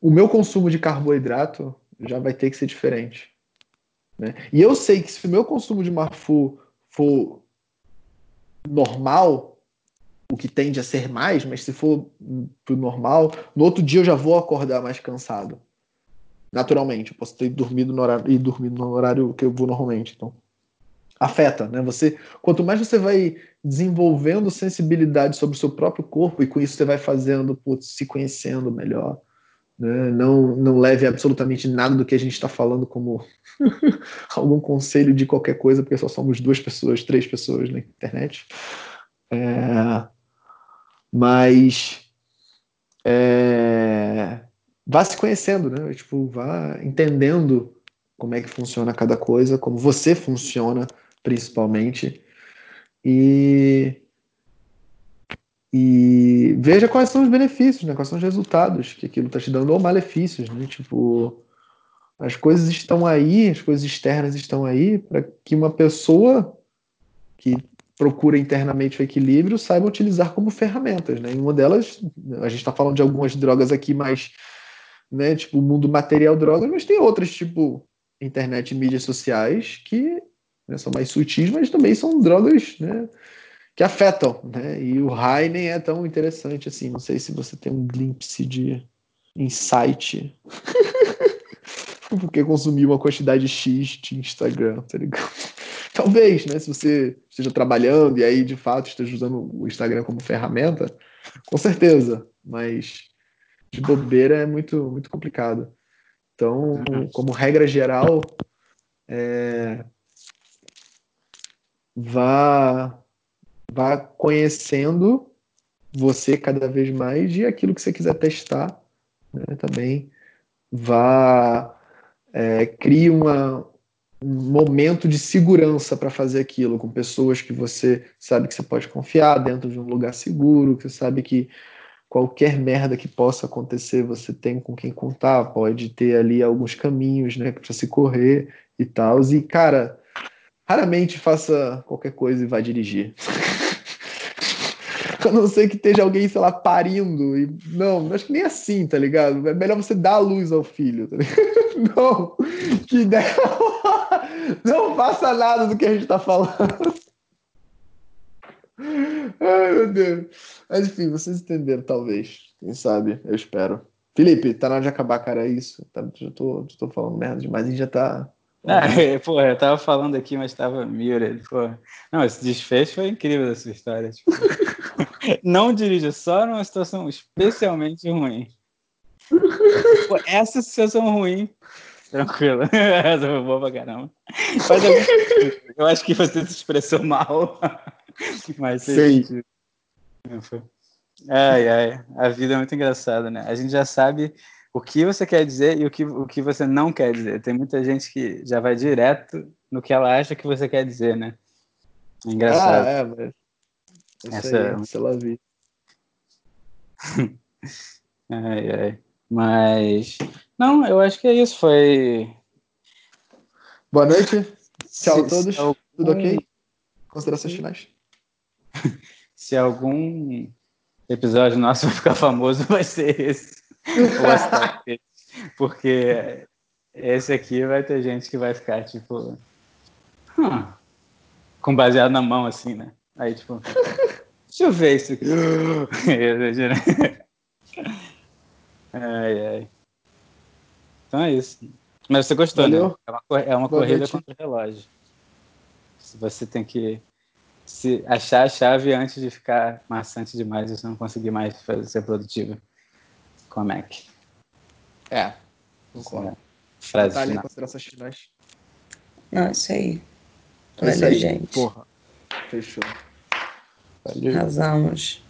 O meu consumo de carboidrato já vai ter que ser diferente. Né? E eu sei que se o meu consumo de marfu for normal, o que tende a ser mais, mas se for pro normal, no outro dia eu já vou acordar mais cansado. Naturalmente, eu posso ter dormido no horário e dormido no horário que eu vou normalmente. Então, afeta, né? Você, quanto mais você vai desenvolvendo sensibilidade sobre o seu próprio corpo e com isso você vai fazendo, putz, se conhecendo melhor, né? Não, não leve absolutamente nada do que a gente está falando como algum conselho de qualquer coisa, porque só somos duas pessoas, três pessoas na internet. É, mas é, vá se conhecendo, né? Tipo, vá entendendo como é que funciona cada coisa, como você funciona principalmente, e, e veja quais são os benefícios, né? quais são os resultados que aquilo está te dando, ou malefícios. Né? Tipo, as coisas estão aí, as coisas externas estão aí para que uma pessoa que procura internamente o equilíbrio saiba utilizar como ferramentas. Né? E uma delas, a gente está falando de algumas drogas aqui mais, né, tipo, mundo material drogas, mas tem outras, tipo, internet e mídias sociais, que né? São mais sutis, mas também são drogas né, que afetam. Né? E o high nem é tão interessante assim. Não sei se você tem um glimpse de insight. Porque consumiu uma quantidade X de Instagram, tá ligado? Talvez, né? Se você esteja trabalhando e aí de fato esteja usando o Instagram como ferramenta, com certeza. Mas de bobeira é muito, muito complicado. Então, uhum. como regra geral, é, vá, vá conhecendo você cada vez mais e aquilo que você quiser testar né, também vá é, crie uma, um momento de segurança para fazer aquilo com pessoas que você sabe que você pode confiar dentro de um lugar seguro, que você sabe que qualquer merda que possa acontecer você tem com quem contar, pode ter ali alguns caminhos, né, para se correr e tal. E cara, raramente faça qualquer coisa e vá dirigir. A não ser que esteja alguém, sei lá, parindo. E, não, acho que nem assim, tá ligado? É melhor você dar a luz ao filho, tá? Não, que ideia. Não faça nada do que a gente tá falando. Ai, meu Deus. Mas enfim, vocês entenderam, talvez. Quem sabe? Eu espero. Felipe, tá na hora de acabar, cara. É isso. Tá, já, tô, já tô falando merda demais. Gente já tá. Ah, pô, eu tava falando aqui, mas tava muted. Pô. Não, esse desfecho foi incrível dessa história. Tipo... não dirija só numa situação especialmente ruim. Essa situação ruim, tranquilo. Essa foi boa pra caramba. Mas eu, eu acho que você se expressou mal. Mas Sim. Ai, ai. A vida é muito engraçada, né? A gente já sabe o que você quer dizer e o que, o que você não quer dizer. Tem muita gente que já vai direto no que ela acha que você quer dizer, né? É engraçado. Ah, é, mas essa, aí, essa ela vi. ai, ai. Mas. Não, eu acho que é isso. Foi. Boa noite. Tchau a todos. Algum... Tudo ok? Considerações finais. Se algum episódio nosso vai ficar famoso, vai ser esse. Porque esse aqui vai ter gente que vai ficar, tipo. Hum, com baseado na mão, assim, né? Aí, tipo. Deixa eu ver isso aqui. ai, ai. Então é isso. Mas você gostou, né? Valeu. né? É uma, é uma corrida noite. contra o relógio. Você tem que se achar a chave antes de ficar maçante demais e você não conseguir mais fazer, ser produtivo com a Mac. É, concordo. É. Frase final. considerações finais. Não, isso aí. É Valeu, gente. Porra. Fechou. Valeu. Arrasamos.